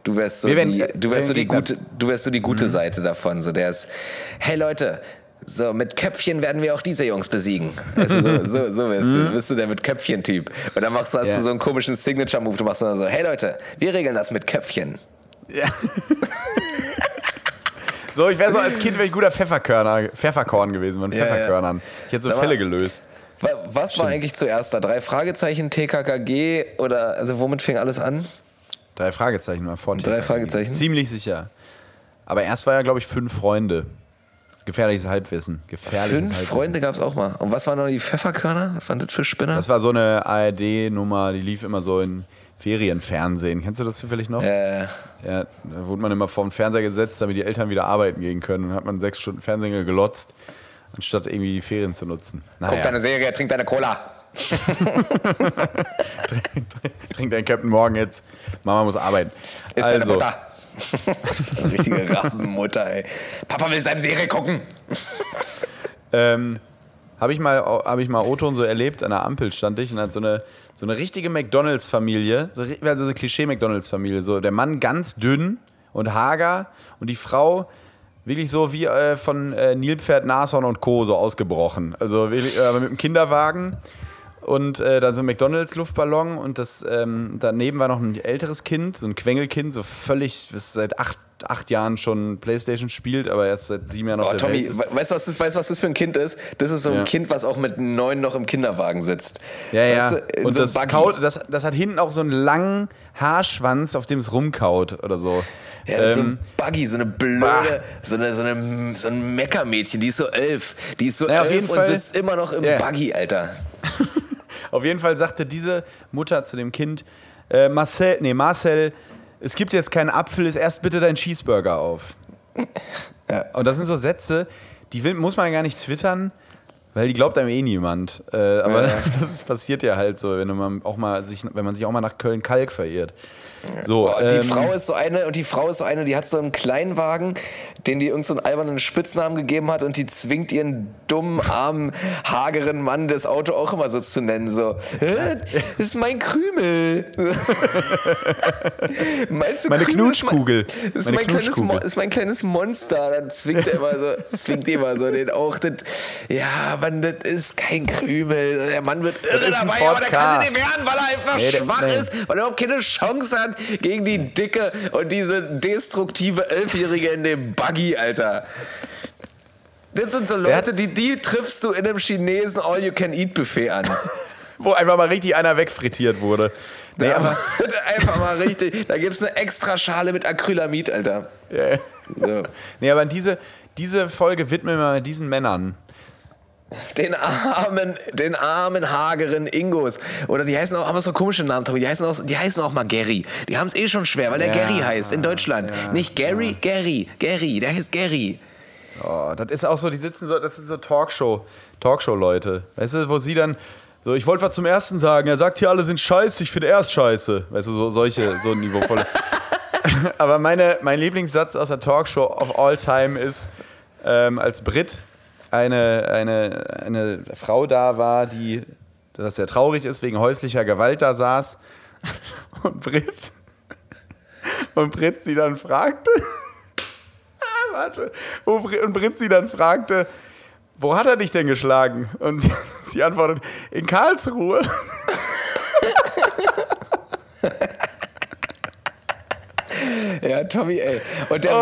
Du wärst so Wir werden- die, du wärst so wir die gute, du wärst so die gute Seite davon. So der ist, hey Leute, so mit Köpfchen werden wir auch diese Jungs besiegen. Du, so, so, so bist, du, bist du der mit Köpfchen-Typ. Und dann machst du, hast Ja. du so einen komischen Signature-Move. Du machst dann so, hey Leute, wir regeln das mit Köpfchen. Ja. so, ich wäre so als Kind wäre ich guter Pfefferkörner, Pfefferkorn gewesen mit. Pfefferkörnern. Ich hätte so Fälle gelöst. Wa- Was war eigentlich zuerst da? Drei Fragezeichen, TKKG oder also womit fing alles an? Drei Fragezeichen war vor Drei TKKG. Fragezeichen? Ziemlich sicher. Aber erst war ja, glaube ich, fünf Freunde. Gefährliches Halbwissen. Gefährliches Fünf Halbwissen. Freunde gab es auch mal. Und was waren noch die Pfefferkörner? Was waren das für Spinner? Das war so eine ARD-Nummer, die lief immer so in Ferienfernsehen. Kennst du das zufällig noch? äh, Ja, da wurde man immer vor den Fernseher gesetzt, damit die Eltern wieder arbeiten gehen können. Und dann hat man sechs Stunden Fernsehen gelotzt, anstatt irgendwie die Ferien zu nutzen. guck Naja, deine Serie, trink deine Cola. trink dein Captain Morgan jetzt. Mama muss arbeiten. Ist deine also, Mutter. Richtige Rabenmutter, ey. Papa will seine Serie gucken. Ähm, habe ich mal, ich mal O-Ton so erlebt, an der Ampel stand ich und hat so eine, so eine richtige McDonalds-Familie, so, also so eine Klischee-McDonalds-Familie, so der Mann ganz dünn und hager und die Frau wirklich so wie äh, von äh, Nilpferd, Nashorn und Co. so ausgebrochen. Also wirklich, äh, mit dem Kinderwagen und äh, da so ein McDonalds-Luftballon und das ähm, daneben war noch ein älteres Kind, so ein Quengelkind, so völlig, das seit acht, acht Jahren schon Playstation spielt, aber erst seit sieben Jahren auf Oh, der Tommy, Welt ist. we- weißt du, was das, weißt, was das für ein Kind ist? Das ist so ein Ja. Kind, was auch mit neun noch im Kinderwagen sitzt. Ja, ja. Weißt du, und so das, kaut, das, das hat hinten auch so einen langen Haarschwanz, auf dem es rumkaut oder so. Ja, so Ähm, ein Buggy, so eine blöde, so, eine, so, eine, so ein Meckermädchen, die ist so elf. Die ist so Ja, auf elf jeden und Fall. sitzt immer noch im Ja. Buggy, Alter. auf jeden Fall sagte diese Mutter zu dem Kind, äh, Marcel, nee, Marcel, es gibt jetzt keinen Apfel, ist erst bitte dein Cheeseburger auf. Ja. Und das sind so Sätze, die will, muss man ja gar nicht twittern, weil die glaubt einem eh niemand. Äh, aber Ja. das passiert ja halt so, wenn man auch mal sich, wenn man sich auch mal nach Köln-Kalk verirrt. So, Boah, die ähm, Frau ist so eine, und die Frau ist so eine, die hat so einen Kleinwagen, den die irgendeinen so einen albernen Spitznamen gegeben hat und die zwingt ihren dummen, armen, hageren Mann das Auto auch immer so zu nennen. So, "Hä? das ist mein Krümel. Meinst du, Meine Krümel ist mein- Knutschkugel. Das ist mein, kleines Knutschkugel. Mo ist mein kleines Monster. Dann zwingt er immer so, zwingt immer so den auch. Das, ja, Mann, das ist kein Krümel. Der Mann wird irre dabei, aber der kann Ka. sie nicht werden, weil er einfach Nee, schwach nee. ist, weil er überhaupt keine Chance hat gegen die Dicke und diese destruktive Elfjährige in dem Buggy, Alter. Das sind so Leute, die, die triffst du in einem Chinesen All-You-Can-Eat-Buffet an. wo einfach mal richtig einer wegfrittiert wurde. Nee, Da aber, einfach mal richtig. Da gibt es eine extra Schale mit Acrylamid, Alter. ja. So. nee, aber diese, diese Folge widmen wir diesen Männern. Den armen, den armen, hageren Ingos. Oder die heißen auch, haben so komische Namen, Tommy. Die heißen auch, die heißen auch mal Gary. Die haben es eh schon schwer, weil er Ja, Gary heißt in Deutschland. ja, Nicht Gary, Gary, Gary. Der heißt Gary. Oh, das ist auch so, die sitzen so, das sind so Talkshow, Talkshow-Leute. Weißt du, wo sie dann, so, ich wollte was zum ersten sagen, er sagt hier, alle sind scheiße, ich finde er ist scheiße. Weißt du, so solche, so niveauvolle. Aber meine, mein Lieblingssatz aus der Talkshow of all time ist, ähm, als Brit eine, eine, eine Frau da war, die, das sehr traurig ist, wegen häuslicher Gewalt da saß. Und Brit, und Brit sie dann fragte, ah, warte, und Brit sie dann fragte, wo hat er dich denn geschlagen? Und sie, sie antwortet, in Karlsruhe. Ja, Tommy, ey. Und der Oh.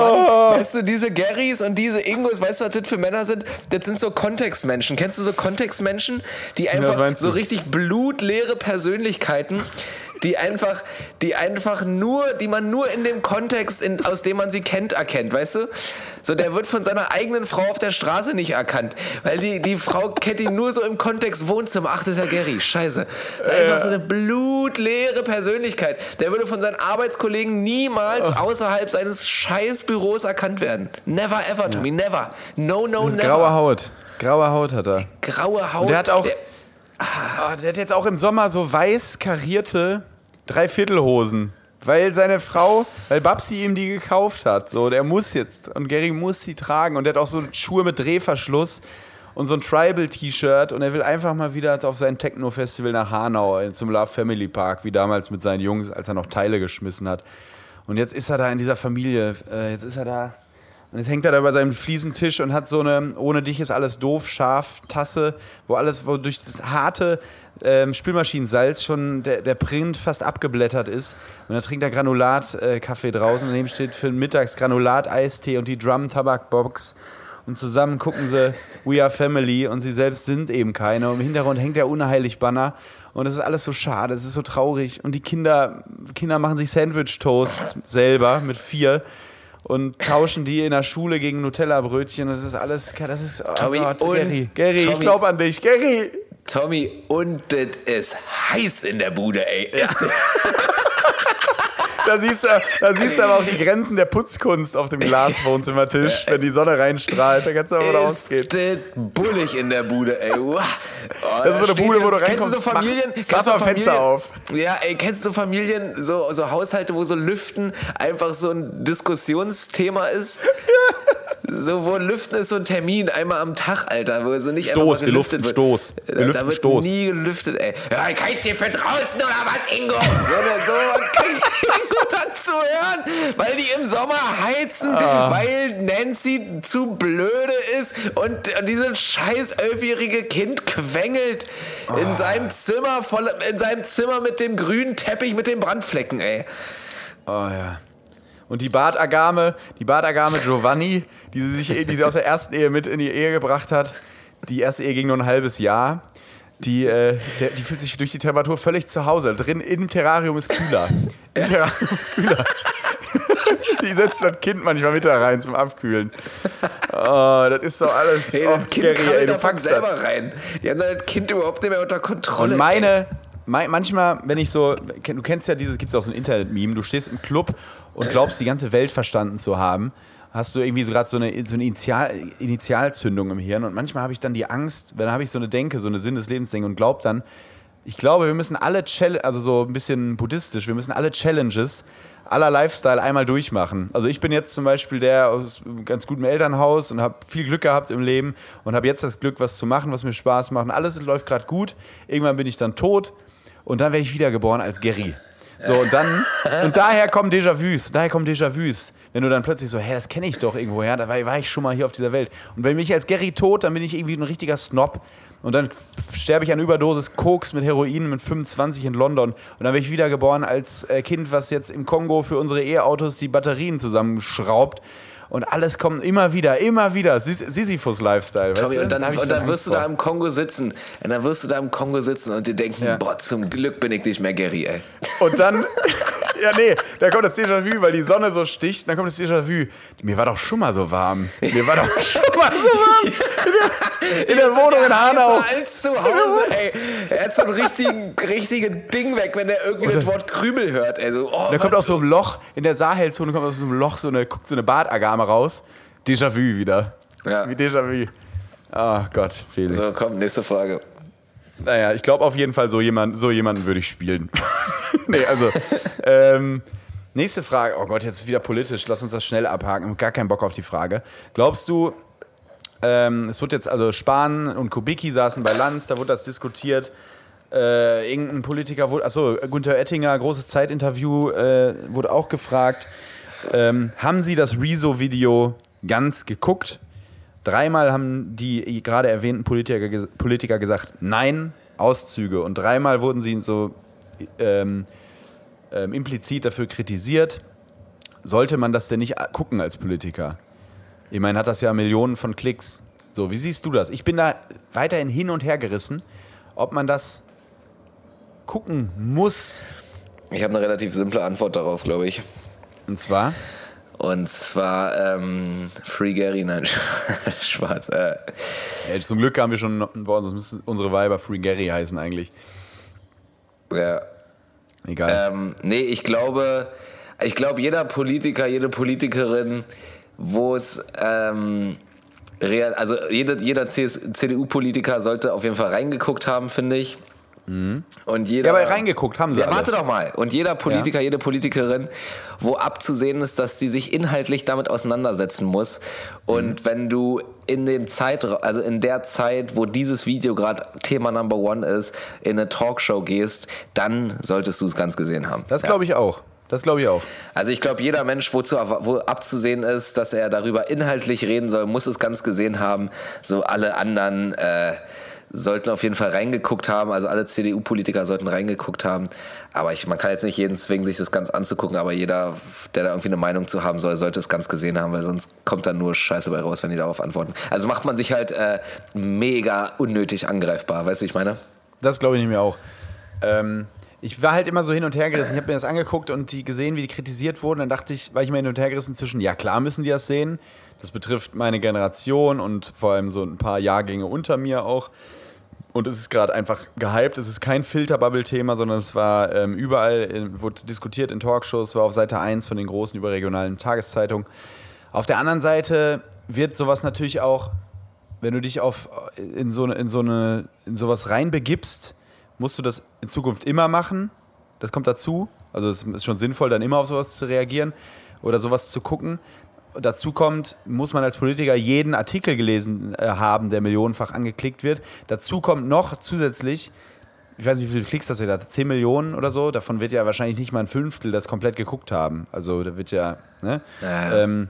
Mann, weißt du, diese Garys und diese Ingos, weißt du, was das für Männer sind? Das sind so Kontextmenschen. Kennst du so Kontextmenschen, die einfach meinst so richtig blutleere Persönlichkeiten, die einfach, die einfach nur, die man nur in dem Kontext, in, aus dem man sie kennt, erkennt, weißt du? So, der wird von seiner eigenen Frau auf der Straße nicht erkannt, weil die, die Frau kennt ihn nur so im Kontext Wohnzimmer. Ach, das ist ja Gary, scheiße. Einfach so eine blutleere Persönlichkeit. Der würde von seinen Arbeitskollegen niemals außerhalb seines Scheißbüros erkannt werden. Never ever, Tommy, never. No, no, never. Graue Haut. Graue Haut hat er. Graue Haut. Und der hat auch, Der- Ah, der hat jetzt auch im Sommer so weiß karierte Dreiviertelhosen. Weil seine Frau, weil Babsi ihm die gekauft hat. So, der muss jetzt. Und Gary muss sie tragen. Und der hat auch so Schuhe mit Drehverschluss und so ein Tribal-T-Shirt. Und er will einfach mal wieder auf sein Techno-Festival nach Hanau äh, zum Love Family Park, wie damals mit seinen Jungs, als er noch Teile geschmissen hat. Und jetzt ist er da in dieser Familie. Äh, jetzt ist er da. Und jetzt hängt er da bei seinem Fliesentisch und hat so eine Ohne dich ist alles doof, scharf Tasse, wo alles, wo durch das harte ähm, Spülmaschinensalz schon der, der Print fast abgeblättert ist. Und dann trinkt er Granulat-Kaffee draußen. Daneben steht für den Mittags Granulat-Eistee und die Drum-Tabak-Box. Und zusammen gucken sie We Are Family und sie selbst sind eben keine. Und im Hintergrund hängt der unheilig Banner. Und es ist alles so schade, es ist so traurig. Und die Kinder, Kinder machen sich Sandwich-Toasts selber mit vier und tauschen die in der Schule gegen Nutella-Brötchen. Das ist alles, das ist, oh Tommy, Gott, und- Gary, Gary, ich Tommy- glaub an dich, Gary. Tommy, und das ist heiß in der Bude, ey. Das- Da siehst, du, da siehst du aber auch die Grenzen der Putzkunst auf dem Glaswohnzimmertisch, wenn die Sonne reinstrahlt. Da kannst du aber ist rausgehen. das bullig in der Bude, ey. Oh, Das ist so eine Bude, wo du kennst reinkommst, Du so Familien, mach- kennst du doch Fenster auf. Ja, ey, kennst du Familien, so, so Haushalte, wo so Lüften einfach so ein Diskussionsthema ist? So, wo Lüften ist so ein Termin, einmal am Tag, Alter, wo so nicht Stoß, mal wir lüften wird. Stoß. Wir Da, lüften da wird Stoß. nie gelüftet, ey. Ja, heiz hier für draußen oder was, Ingo? So, so was kriegt Ingo dann zu hören, weil die im Sommer heizen, Ah. weil Nancy zu blöde ist und dieses scheiß elfjährige Kind quengelt Ah. in seinem Zimmer voll, in seinem Zimmer mit dem grünen Teppich mit den Brandflecken, ey. Oh ja. Und die Bartagame, die Bartagame Giovanni, die sie sich, die sie aus der ersten Ehe mit in die Ehe gebracht hat, die erste Ehe ging nur ein halbes Jahr. Die, äh, der, die fühlt sich durch die Temperatur völlig zu Hause. Drin im Terrarium ist kühler. Im Terrarium ist kühler. die setzt das Kind manchmal mit da rein zum Abkühlen. Oh, das ist doch alles. Hey, das Kind Gary, ey, du packst das. selber rein. Die haben das Kind überhaupt nicht mehr unter Kontrolle. Und meine, mei- manchmal, wenn ich so, du kennst ja dieses, gibt es auch so ein Internet-Meme, du stehst im Club und glaubst, die ganze Welt verstanden zu haben. Hast du irgendwie so gerade so eine, so eine Initial, Initialzündung im Hirn. Und manchmal habe ich dann die Angst, dann habe ich so eine Denke, so eine Sinn des Lebens Denke und glaube dann, ich glaube, wir müssen alle, Chall also so ein bisschen buddhistisch, wir müssen alle Challenges aller Lifestyle einmal durchmachen. Also ich bin jetzt zum Beispiel der aus ganz gutem Elternhaus und habe viel Glück gehabt im Leben und habe jetzt das Glück, was zu machen, was mir Spaß macht. Und alles läuft gerade gut. Irgendwann bin ich dann tot und dann werde ich wiedergeboren als Gary. So, und dann, und daher kommen Déjà-vus, daher kommen Déjà-vus. Wenn du dann plötzlich so, hä, das kenne ich doch irgendwoher, da war, war, ich schon mal hier auf dieser Welt. Und wenn mich als Gary tot, dann bin ich irgendwie ein richtiger Snob. Und dann sterbe ich an Überdosis Koks mit Heroin mit 25 in London. Und dann werde ich wiedergeboren als äh, Kind, was jetzt im Kongo für unsere E-Autos die Batterien zusammenschraubt. Und alles kommt immer wieder, immer wieder. Sisyphus-Lifestyle. Weißt du? Und dann, und dann wirst du da im Kongo sitzen. Und dann wirst du da im Kongo sitzen und dir denken, ja. boah, zum Glück bin ich nicht mehr Gary, ey. Und dann, ja, nee, da kommt das Déjà-vu, weil die Sonne so sticht. Dann kommt das Déjà-vu. Mir war doch schon mal so warm. Mir war doch schon mal so warm. In der, Wohnung in Hanau. als zu Hause, ey. Er hat so ein richtigen, richtigen Ding weg, wenn er irgendwie das Wort Krümel hört. Also, oh, da kommt aus so einem Loch, in der Sahelzone kommt aus so einem Loch so eine, guckt so eine Bartagame raus. Déjà-vu wieder. Ja. Wie Déjà-vu. Oh Gott, Felix. So, komm, nächste Frage. Naja, ich glaube auf jeden Fall, so, jemand, so jemanden würde ich spielen. nee, also. ähm, nächste Frage. Oh Gott, jetzt ist wieder politisch. Lass uns das schnell abhaken. Ich gar keinen Bock auf die Frage. Glaubst du, ähm, es wird jetzt, also Spahn und Kubicki saßen bei Lanz, da wurde das diskutiert. Äh, irgendein Politiker wurde, achso, Gunther Oettinger, großes Zeitinterview, äh, wurde auch gefragt. Ähm, haben Sie das Rezo-Video ganz geguckt? Dreimal haben die gerade erwähnten Politiker, Politiker gesagt, nein, Auszüge. Und dreimal wurden sie so ähm, ähm, implizit dafür kritisiert. Sollte man das denn nicht gucken als Politiker? Ich meine, hat das ja Millionen von Klicks. So, wie siehst du das? Ich bin da weiterhin hin und her gerissen, ob man das gucken muss. Ich habe eine relativ simple Antwort darauf, glaube ich. Und zwar? Und zwar ähm, Free Gary, nein, Spaß. Äh. Ja, zum Glück haben wir schon bei uns, müssen unsere Weiber Free Gary heißen eigentlich. Ja. Egal. Ähm, nee, ich glaube, ich glaube, jeder Politiker, jede Politikerin, wo es ähm, real, also jeder, jeder CDU-Politiker sollte auf jeden Fall reingeguckt haben, finde ich. Mhm. Und jeder, ja, aber reingeguckt haben sie. Ja, alle. warte doch mal. Und jeder Politiker, ja. jede Politikerin, wo abzusehen ist, dass sie sich inhaltlich damit auseinandersetzen muss. Und mhm. wenn du in dem Zeitraum, also in der Zeit, wo dieses Video gerade Thema Number One ist, in eine Talkshow gehst, dann solltest du es ganz gesehen haben. Das glaube ich auch. Das glaube ich auch. Also ich glaube, jeder Mensch, wozu, wo abzusehen ist, dass er darüber inhaltlich reden soll, muss es ganz gesehen haben. So alle anderen äh, sollten auf jeden Fall reingeguckt haben, also alle CDU-Politiker sollten reingeguckt haben. Aber ich, man kann jetzt nicht jeden zwingen, sich das ganz anzugucken, aber jeder, der da irgendwie eine Meinung zu haben soll, sollte es ganz gesehen haben, weil sonst kommt dann nur Scheiße bei raus, wenn die darauf antworten. Also macht man sich halt äh, mega unnötig angreifbar, weißt du, ich meine? Das glaube ich mehr auch. Ähm, ich war halt immer so hin und her gerissen. Ich habe mir das angeguckt und die gesehen, wie die kritisiert wurden. Dann dachte ich, war ich immer hin und her gerissen zwischen, ja klar müssen die das sehen. Das betrifft meine Generation und vor allem so ein paar Jahrgänge unter mir auch. Und es ist gerade einfach gehypt. Es ist kein Filterbubble-Thema, sondern es war ähm, überall, äh, wurde diskutiert in Talkshows, war auf Seite 1 von den großen überregionalen Tageszeitungen. Auf der anderen Seite wird sowas natürlich auch, wenn du dich auf, in, so, in, so eine, in sowas reinbegibst, musst du das in Zukunft immer machen. Das kommt dazu. Also es ist schon sinnvoll, dann immer auf sowas zu reagieren oder sowas zu gucken dazu kommt, muss man als Politiker jeden Artikel gelesen äh, haben, der millionenfach angeklickt wird. Dazu kommt noch zusätzlich, ich weiß nicht, wie viele Klicks das ihr hat, 10 Millionen oder so. Davon wird ja wahrscheinlich nicht mal ein Fünftel das komplett geguckt haben. Also da wird ja. Ne? ja ähm,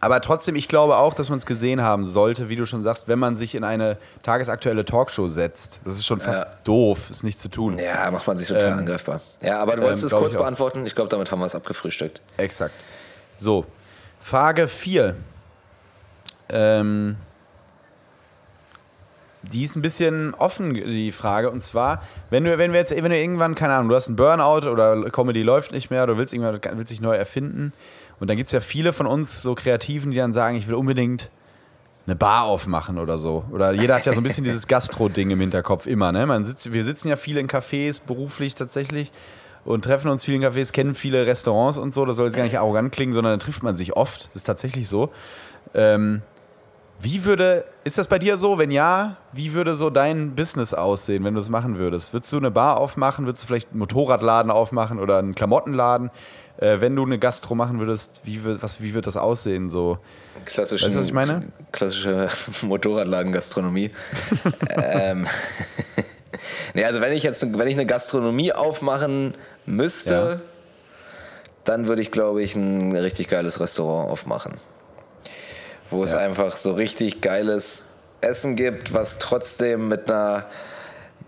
aber trotzdem, ich glaube auch, dass man es gesehen haben sollte, wie du schon sagst, wenn man sich in eine tagesaktuelle Talkshow setzt. Das ist schon fast ja. doof, ist nicht zu tun. Ja, macht man sich total ähm, angreifbar. Ja, aber du wolltest ähm, es kurz ich beantworten. Ich glaube, damit haben wir es abgefrühstückt. Exakt. So, Frage 4. Ähm, die ist ein bisschen offen, die Frage. Und zwar, wenn du, wenn wir jetzt, wenn du irgendwann, keine Ahnung, du hast einen Burnout oder Comedy läuft nicht mehr, du willst irgendwann willst dich neu erfinden. Und dann gibt es ja viele von uns, so Kreativen, die dann sagen, ich will unbedingt eine Bar aufmachen oder so. Oder jeder hat ja so ein bisschen dieses Gastro-Ding im Hinterkopf immer, ne? Man sitzt, wir sitzen ja viele in Cafés, beruflich tatsächlich. Und treffen uns vielen Cafés, kennen viele Restaurants und so. Das soll jetzt gar nicht arrogant klingen, sondern dann trifft man sich oft. Das ist tatsächlich so. Ähm, wie würde, ist das bei dir so? Wenn ja, wie würde so dein Business aussehen, wenn du es machen würdest? Würdest du eine Bar aufmachen? Würdest du vielleicht einen Motorradladen aufmachen oder einen Klamottenladen? Äh, wenn du eine Gastro machen würdest, wie, was, wie wird das aussehen? So? Weißt du, was ich meine? Klassische Motorradladen-Gastronomie. ähm, nee, also wenn ich jetzt wenn ich eine Gastronomie aufmachen müsste, ja. dann würde ich, glaube ich, ein richtig geiles Restaurant aufmachen wo es einfach so richtig geiles Essen gibt, was trotzdem mit einer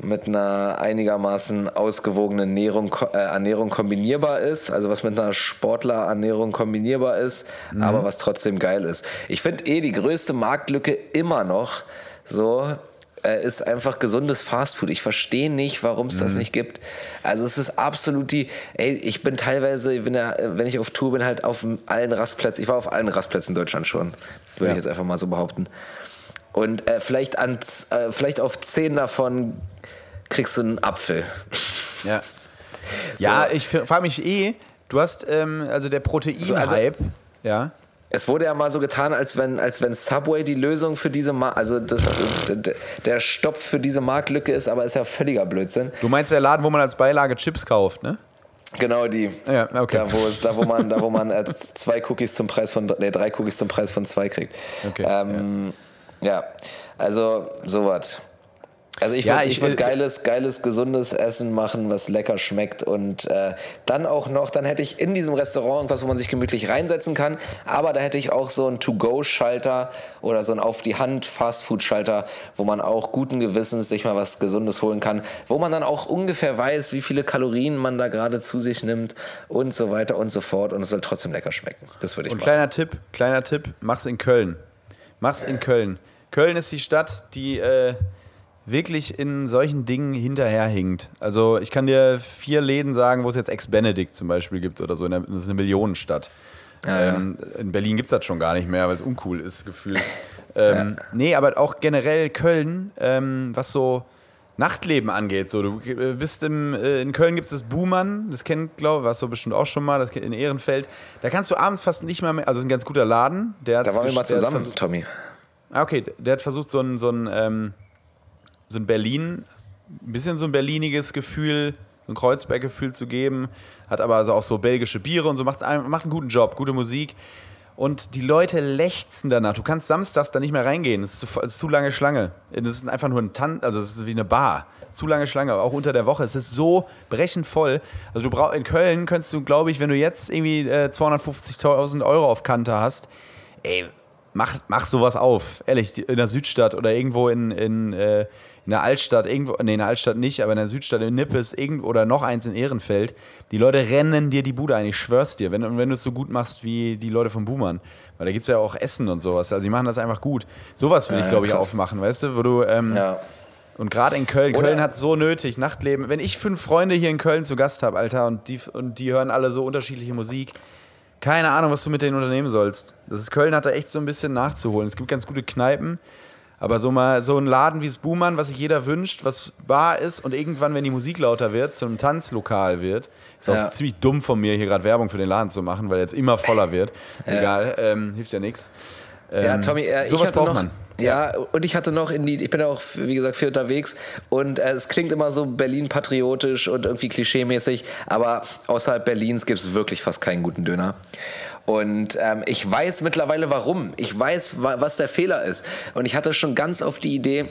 mit einer einigermaßen ausgewogenen Ernährung, äh, Ernährung kombinierbar ist, also was mit einer Sportlerernährung kombinierbar ist, mhm. aber was trotzdem geil ist. Ich finde eh die größte Marktlücke immer noch so ist einfach gesundes Fastfood. Ich verstehe nicht, warum es mhm. das nicht gibt. Also es ist absolut die, ey, ich bin teilweise, ich bin ja, wenn ich auf Tour bin, halt auf allen Rastplätzen, ich war auf allen Rastplätzen in Deutschland schon, würde ja. ich jetzt einfach mal so behaupten. Und äh, vielleicht, an, äh, vielleicht auf zehn davon kriegst du einen Apfel. Ja. Ja, so. ich frage mich eh, du hast, ähm, also der Protein-Hype, so, also, ja. Es wurde ja mal so getan, als wenn, als wenn Subway die Lösung für diese Mar also das, der Stopp für diese Marktlücke ist, aber ist ja völliger Blödsinn. Du meinst der Laden, wo man als Beilage Chips kauft, ne? Genau die. Ja, okay. Da, wo es, da, wo man, da, wo man äh, zwei Cookies zum Preis von, nee, drei Cookies zum Preis von zwei kriegt. Okay. Ähm, ja. ja, also sowas. Also ich ja, würde ich würd geiles, geiles, gesundes Essen machen, was lecker schmeckt und äh, dann auch noch, dann hätte ich in diesem Restaurant irgendwas, wo man sich gemütlich reinsetzen kann, aber da hätte ich auch so einen To-Go-Schalter oder so einen auf die Hand Fast-Food-Schalter, wo man auch guten Gewissens sich mal was Gesundes holen kann, wo man dann auch ungefähr weiß, wie viele Kalorien man da gerade zu sich nimmt und so weiter und so fort und es soll trotzdem lecker schmecken. Das würde ich Und machen. kleiner Tipp, kleiner Tipp, mach's in Köln. Mach's in Köln. Köln ist die Stadt, die äh wirklich in solchen Dingen hinterherhinkt. Also ich kann dir vier Läden sagen, wo es jetzt Ex-Benedict zum Beispiel gibt oder so. Das ist eine Millionenstadt. Ja, ähm, in Berlin gibt es das schon gar nicht mehr, weil es uncool ist, gefühlt. ähm, ja. Nee, aber auch generell Köln, ähm, was so Nachtleben angeht. So, du äh, bist im, äh, in Köln gibt es das Buhmann, das kennt, glaube ich, warst du bestimmt auch schon mal, das in Ehrenfeld. Da kannst du abends fast nicht mehr, mehr also ein ganz guter Laden. Der da waren wir mal zusammen, Tommy. Ah, okay, der hat versucht, so ein, so ein ähm, so ein Berlin, ein bisschen so ein berliniges Gefühl, so ein Kreuzberg-Gefühl zu geben. Hat aber also auch so belgische Biere und so, macht, macht einen guten Job, gute Musik. Und die Leute lechzen danach. Du kannst samstags da nicht mehr reingehen. Es ist, ist, zu lange Schlange. Das ist einfach nur ein Tan also es ist wie eine Bar. Zu lange Schlange, auch unter der Woche. Es ist so brechend voll. Also du brauch, in Köln könntest du, glaube ich, wenn du jetzt irgendwie äh, 250.000 Euro auf Kante hast, ey, mach, mach sowas auf. Ehrlich, in der Südstadt oder irgendwo in, in, äh, in der Altstadt, irgendwo, nee, in der Altstadt nicht, aber in der Südstadt in Nippes irgend, oder noch eins in Ehrenfeld, die Leute rennen dir die Bude ein, ich schwör's dir, wenn, wenn du es so gut machst wie die Leute von Boomern. Weil da gibt es ja auch Essen und sowas. Also die machen das einfach gut. Sowas würde ja, ich, glaube ich, aufmachen, weißt du, wo du. Ähm, ja. Und gerade in Köln, Oder Köln hat so nötig, Nachtleben. Wenn ich fünf Freunde hier in Köln zu Gast habe, Alter, und die, und die hören alle so unterschiedliche Musik, keine Ahnung, was du mit denen unternehmen sollst. Das ist, Köln hat da echt so ein bisschen nachzuholen. Es gibt ganz gute Kneipen, aber so mal so ein Laden wie das Buhmann, was sich jeder wünscht, was Bar ist und irgendwann, wenn die Musik lauter wird, zu einem Tanzlokal wird. Ist auch ja. ziemlich dumm von mir, hier gerade Werbung für den Laden zu machen, weil er jetzt immer voller wird. Ja. Egal, ähm, hilft ja nichts. Ähm, ja, Tommy, äh, sowas braucht noch, man. Ja, und ich hatte noch in die, ich bin auch, wie gesagt, viel unterwegs und äh, es klingt immer so Berlin-patriotisch und irgendwie klischeemäßig, aber außerhalb Berlins gibt es wirklich fast keinen guten Döner. Und ähm, ich weiß mittlerweile warum. Ich weiß, was der Fehler ist. Und ich hatte schon ganz oft die Idee,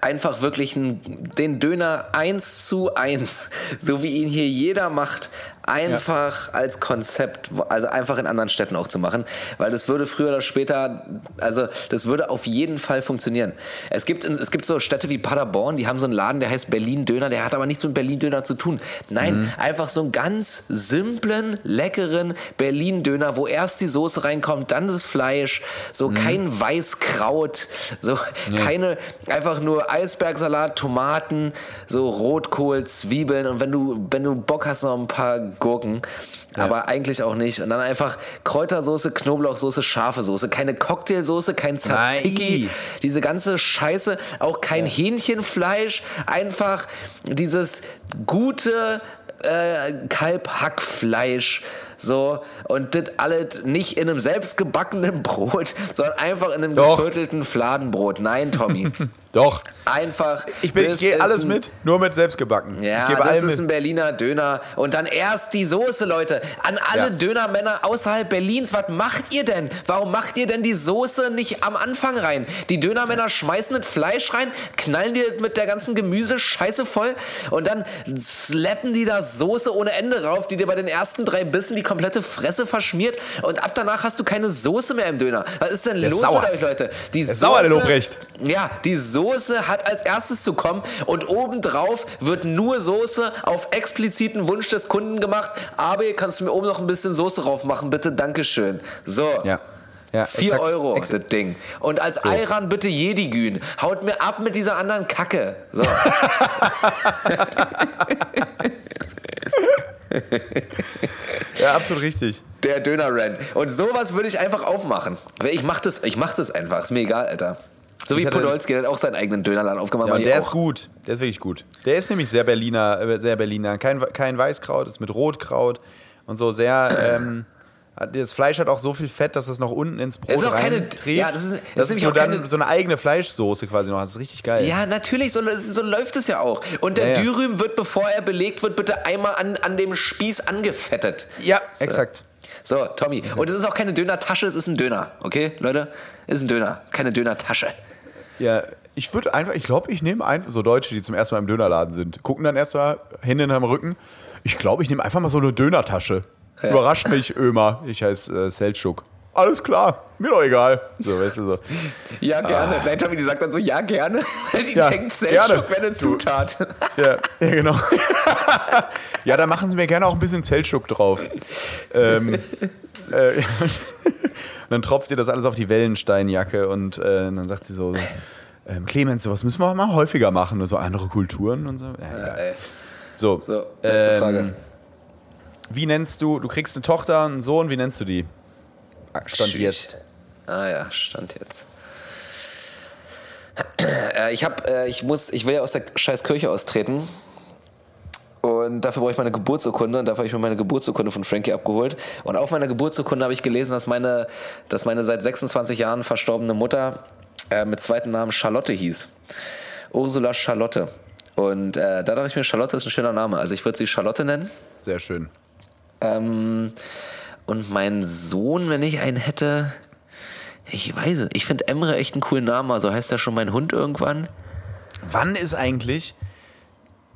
einfach wirklich den Döner eins zu eins, so wie ihn hier jeder macht, einfach ja. als Konzept, also einfach in anderen Städten auch zu machen, weil das würde früher oder später, also das würde auf jeden Fall funktionieren. Es gibt, es gibt so Städte wie Paderborn, die haben so einen Laden, der heißt Berlin Döner, der hat aber nichts mit Berlin Döner zu tun. Nein, mhm. einfach so einen ganz simplen, leckeren Berlin Döner, wo erst die Soße reinkommt, dann das Fleisch, so mhm. kein Weißkraut, so nee. keine, einfach nur Eisbergsalat, Tomaten, so Rotkohl, Zwiebeln und wenn du, wenn du Bock hast, noch ein paar Gurken, ja. aber eigentlich auch nicht. Und dann einfach Kräutersoße, Knoblauchsoße, scharfe Soße, keine Cocktailsoße, kein Tzatziki, Nein. diese ganze Scheiße, auch kein ja. Hähnchenfleisch, einfach dieses gute äh, Kalbhackfleisch. So, und das alles nicht in einem selbstgebackenen Brot, sondern einfach in einem Doch. geviertelten Fladenbrot. Nein, Tommy. Doch. Einfach. Ich, gehe ist alles ein- mit, nur mit selbstgebacken. Ja, ich gebe das allem ist ein mit. Berliner Döner. Und dann erst die Soße, Leute. An alle Ja. Dönermänner außerhalb Berlins, was macht ihr denn? Warum macht ihr denn die Soße nicht am Anfang rein? Die Dönermänner schmeißen das Fleisch rein, knallen dir mit der ganzen Gemüse Scheiße voll und dann slappen die da Soße ohne Ende rauf, die dir bei den ersten drei Bissen die komplette Fresse verschmiert und ab danach hast du keine Soße mehr im Döner. Was ist denn Der ist los sauer. mit euch, Leute? Die ist sauer, der Lobrecht. ja, die Soße hat als erstes zu kommen und obendrauf wird nur Soße auf expliziten Wunsch des Kunden gemacht. Aber kannst du mir oben noch ein bisschen Soße drauf machen, bitte? Dankeschön. So. Ja. Ja, 4 exakt, Euro, exakt. das Ding. Und als Ayran bitte Jedigün. Haut mir ab mit dieser anderen Kacke. So. Ja, absolut richtig. Der Döner-Rand. Und sowas würde ich einfach aufmachen. Ich mach das, ich mach das einfach. Ist mir egal, Alter. So wie Podolski, der hat auch seinen eigenen Dönerladen aufgemacht. Ja, und der ist gut. Der ist wirklich gut. Der ist nämlich sehr Berliner, äh, sehr Berliner. Kein, kein Weißkraut, ist mit Rotkraut und so sehr. Ähm, das Fleisch hat auch so viel Fett, dass es noch unten ins Brot ist auch keine- reintrieft. ja, das ist- das ist du auch dann keine- so eine eigene Fleischsoße quasi noch. Das ist richtig geil. Ja, natürlich, so, so läuft es ja auch. Und der Ja, ja. Dürüm wird, bevor er belegt wird, bitte einmal an, an dem Spieß angefettet. Ja, exakt. So, Tommy. Und es ist auch keine Dönertasche, es ist ein Döner. Okay, Leute? Es ist ein Döner, keine Dönertasche. Ja, ich würde einfach, ich glaube, ich nehme einfach so Deutsche, die zum ersten Mal im Dönerladen sind, gucken dann erst mal Hände in am Rücken. Ich glaube, ich nehme einfach mal so eine Dönertasche. Ja. Überrascht mich, Ömer. Ich heiße äh, Seltschuk. Alles klar, mir doch egal. So, weißt du so. Ja, gerne. Nein, Tommy, die sagt dann so, ja, gerne. Weil die Ja, denkt, gerne. Seltschuk wäre eine Zutat. Ja, ja genau. ja, da machen sie mir gerne auch ein bisschen Zeltschuk drauf. ähm, äh, und dann tropft ihr das alles auf die Wellensteinjacke und äh, dann sagt sie so, ähm, Clemens, sowas müssen wir mal häufiger machen, und so andere Kulturen und so. Ja, egal. Ey. So, So, letzte ähm, Frage. Wie nennst du, du kriegst eine Tochter, einen Sohn, wie nennst du die? Stand Shit. jetzt. Ah ja, stand jetzt. Äh, ich hab, äh, ich muss, ich will ja aus der scheiß Kirche austreten. Und dafür brauche ich meine Geburtsurkunde und dafür habe ich mir meine Geburtsurkunde von Frankie abgeholt. Und auf meiner Geburtsurkunde habe ich gelesen, dass meine, dass meine seit 26 Jahren verstorbene Mutter äh, mit zweiten Namen Charlotte hieß. Ursula Charlotte. Und äh, da dachte ich mir, Charlotte ist ein schöner Name. Also ich würde sie Charlotte nennen. Sehr schön. Ähm, und mein Sohn, wenn ich einen hätte, ich weiß es. Ich finde Emre echt einen coolen Namen. Also heißt er schon mein Hund irgendwann? Wann ist eigentlich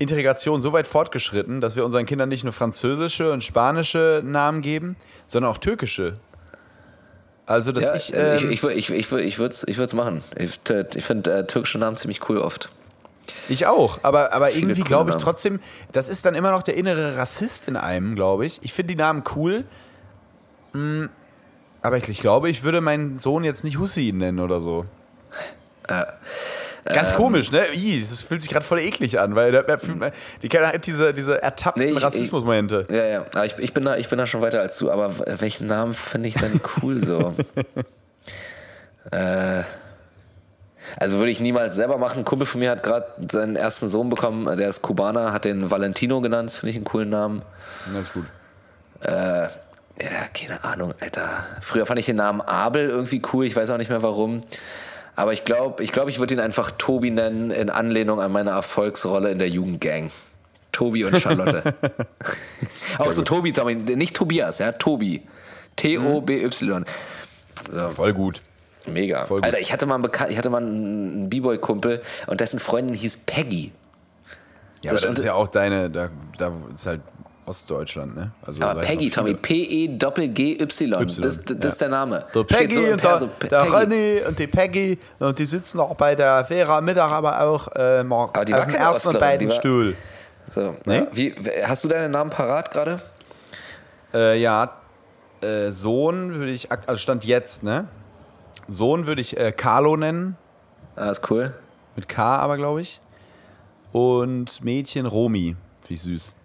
Integration so weit fortgeschritten, dass wir unseren Kindern nicht nur französische und spanische Namen geben, sondern auch türkische? Also, dass Ja, ich, also ähm, ich, ich, ich, ich, ich würde es ich würd's machen. Ich, ich finde äh, türkische Namen ziemlich cool oft. ich auch, aber, aber irgendwie glaube ich Namen. trotzdem, das ist dann immer noch der innere Rassist in einem, glaube ich. Ich finde die Namen cool, mm, aber ich, ich glaube, ich würde meinen Sohn jetzt nicht Hussein nennen oder so. Ganz komisch, ne? Ih, das fühlt sich gerade voll eklig an, weil da, die kennen halt diese, diese ertappten Nee, Rassismusmomente. Ja, ja. Aber ich, ich, bin da, ich bin da schon weiter als du. Aber welchen Namen finde ich dann cool so? äh, also würde ich niemals selber machen. Ein Kumpel von mir hat gerade seinen ersten Sohn bekommen. Der ist Kubaner, hat den Valentino genannt. Das finde ich einen coolen Namen. Das ist gut. Äh, ja, keine Ahnung, Alter. Früher fand ich den Namen Abel irgendwie cool. Ich weiß auch nicht mehr warum. Aber ich glaube, ich, glaub, ich würde ihn einfach Tobi nennen, in Anlehnung an meine Erfolgsrolle in der Jugendgang. Tobi und Charlotte. auch so Tobi, nicht Tobias, ja, Tobi. T-O-B-Y. So. Voll gut. Mega. Voll gut. Alter, ich hatte mal einen, Bekan ich hatte mal einen B-Boy-Kumpel und dessen Freundin hieß Peggy. Ja, Das- aber das ist ja auch deine, da, da ist halt Ostdeutschland, ne? Also, Aber weiß Peggy. Tommy, P-E-G-Y. Y, Das, das ja. ist der Name. Der Steht Peggy so und der, Perso. Pe- der Peggy. René und die Peggy und die sitzen auch bei der Vera Mittag aber auch äh, mal Aber die auf dem ersten und Ostlerin, beiden war- Stuhl. So, Nee? ja. Wie, hast du deinen Namen parat gerade? Äh, ja, äh, Sohn würde ich, also Stand jetzt, ne? Sohn würde ich äh, Carlo nennen, Ah, ist cool. mit K aber, glaube ich. Und Mädchen Romi, finde ich süß.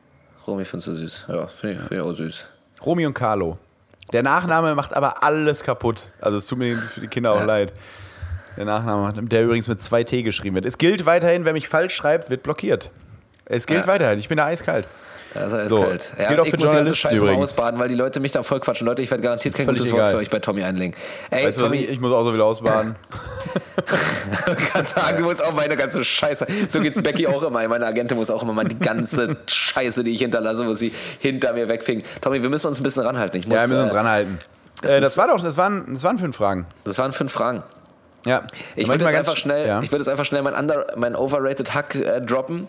Romy findest du süß. Ja, finde ich, find ich auch süß. Romi und Carlo. Der Nachname macht aber alles kaputt. Also es tut mir für die Kinder auch Ja. leid. Der Nachname, der übrigens mit zwei T geschrieben wird. Es gilt weiterhin, wer mich falsch schreibt, wird blockiert. Es gilt Ja. weiterhin. Ich bin da eiskalt. Das ist halt So, kalt. das gilt auch ich für muss die ganze Journalisten mal übrigens. ausbaden, weil die Leute mich da voll quatschen. Leute, ich werde garantiert kein Völlig gutes egal. Wort für euch bei Tommy einlegen. Ey, Weißt du was, Tommy, ich, ich muss auch so wieder ausbaden. kannst sagen, du musst auch meine ganze Scheiße. So geht's Becky auch immer. Meine Agentin muss auch immer mal die ganze Scheiße, die ich hinterlasse, muss sie hinter mir wegfegen. Tommy, wir müssen uns ein bisschen ranhalten. Ich muss, ja, wir müssen uns äh, ranhalten. es Äh, das ist- war doch, das waren, das waren fünf Fragen. Das waren fünf Fragen. Ja. Ich würde jetzt einfach sch- schnell, Ja. ich würde jetzt einfach schnell mein, under, mein overrated Hack äh, droppen.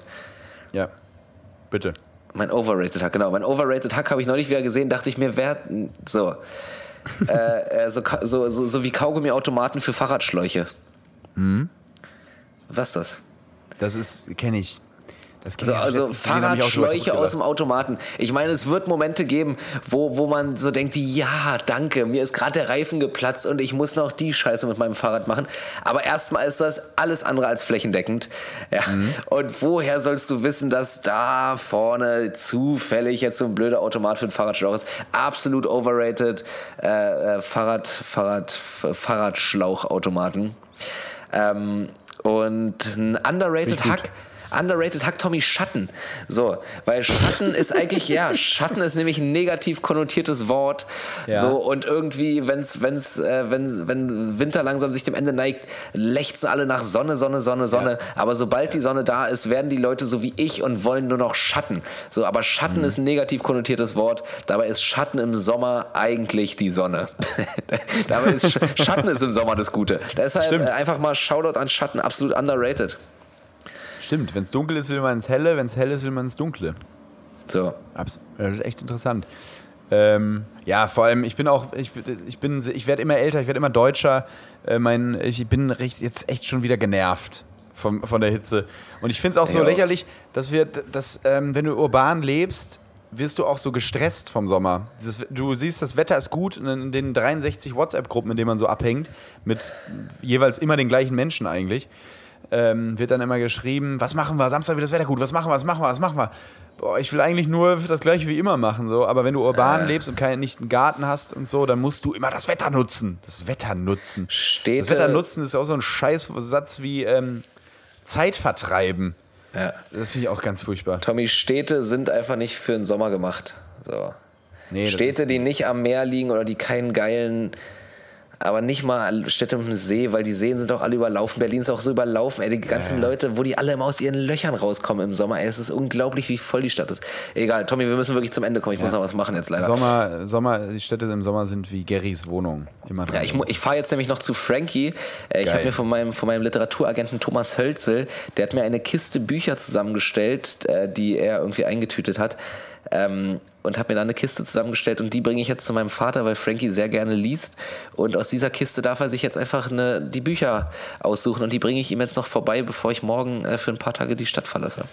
ja. Bitte. Mein overrated Hack, genau. Mein overrated Hack habe ich neulich wieder gesehen, dachte ich mir, wer so. äh, äh, so, so, so, so wie Kaugummiautomaten für Fahrradschläuche. Mhm. Was ist das? Das ist, kenne ich. So, also Fahrradschläuche aus dem Automaten. Ich meine, es wird Momente geben, wo, wo man so denkt, ja, danke, mir ist gerade der Reifen geplatzt und ich muss noch die Scheiße mit meinem Fahrrad machen. Aber erstmal ist das alles andere als flächendeckend. Ja. Mhm. Und woher sollst du wissen, dass da vorne zufällig jetzt so ein blöder Automat für ein Fahrradschlauch ist? Absolut overrated. Äh, äh, Fahrrad, Fahrrad, Fahrradschlauchautomaten. Ähm, und ein underrated Hack. Underrated Hack Tommy Schatten. So, weil Schatten ist eigentlich, ja, Schatten ist nämlich ein negativ konnotiertes Wort. Ja. So, und irgendwie, wenn's, wenn's, äh, wenn, wenn Winter langsam sich dem Ende neigt, lechzen alle nach Sonne, Sonne, Sonne, Sonne. Ja. Aber sobald die Sonne da ist, werden die Leute so wie ich und wollen nur noch Schatten. So, aber Schatten Mhm. ist ein negativ konnotiertes Wort. Dabei ist Schatten im Sommer eigentlich die Sonne. Dabei ist Sch Schatten ist im Sommer das Gute. Deshalb Stimmt. einfach mal Shoutout an Schatten, absolut underrated. Stimmt, wenn es dunkel ist, will man ins Helle, wenn es hell ist, will man ins Dunkle. So. Abs das ist echt interessant. Ähm, ja, vor allem, ich bin auch, ich, ich bin, ich werde immer älter, ich werde immer deutscher. Äh, mein, ich bin jetzt echt schon wieder genervt vom, von der Hitze. Und ich finde es auch so auch. lächerlich, dass wir, dass, ähm, wenn du urban lebst, wirst du auch so gestresst vom Sommer. Dieses, du siehst, das Wetter ist gut in den 63 WhatsApp-Gruppen, in denen man so abhängt, mit jeweils immer den gleichen Menschen eigentlich ähm, wird dann immer geschrieben, was machen wir, Samstag wird das Wetter gut, was machen wir, was machen wir, was machen wir. Boah, ich will eigentlich nur das gleiche wie immer machen, so. aber wenn du urban Äh. lebst und keinen, nicht einen Garten hast und so, dann musst du immer das Wetter nutzen. Das Wetter nutzen. Städte- Das Wetter nutzen ist auch so ein Scheißsatz wie ähm, Zeit vertreiben. Ja. Das finde ich auch ganz furchtbar. Tommy, Städte sind einfach nicht für den Sommer gemacht. So. Nee, Städte, die nicht am Meer liegen oder die keinen geilen, aber nicht mal Städte mit dem See, weil die Seen sind doch alle überlaufen. Berlin ist auch so überlaufen. Ey, die ganzen Leute, wo die alle immer aus ihren Löchern rauskommen im Sommer. Ey, es ist unglaublich, wie voll die Stadt ist. Egal, Tommy, wir müssen wirklich zum Ende kommen. Ich muss noch was machen jetzt leider. Sommer, Sommer, die Städte im Sommer sind wie Garys Wohnung. Immer dran. Ja, ich, ich fahre jetzt nämlich noch zu Frankie. Äh, ich habe mir von meinem, von meinem Literaturagenten Thomas Hölzel, der hat mir eine Kiste Bücher zusammengestellt, äh, die er irgendwie eingetütet hat. Ähm, und habe mir dann eine Kiste zusammengestellt und die bringe ich jetzt zu meinem Vater, weil Frankie sehr gerne liest. Und aus dieser Kiste darf er sich jetzt einfach eine, die Bücher aussuchen und die bringe ich ihm jetzt noch vorbei, bevor ich morgen äh, für ein paar Tage die Stadt verlasse.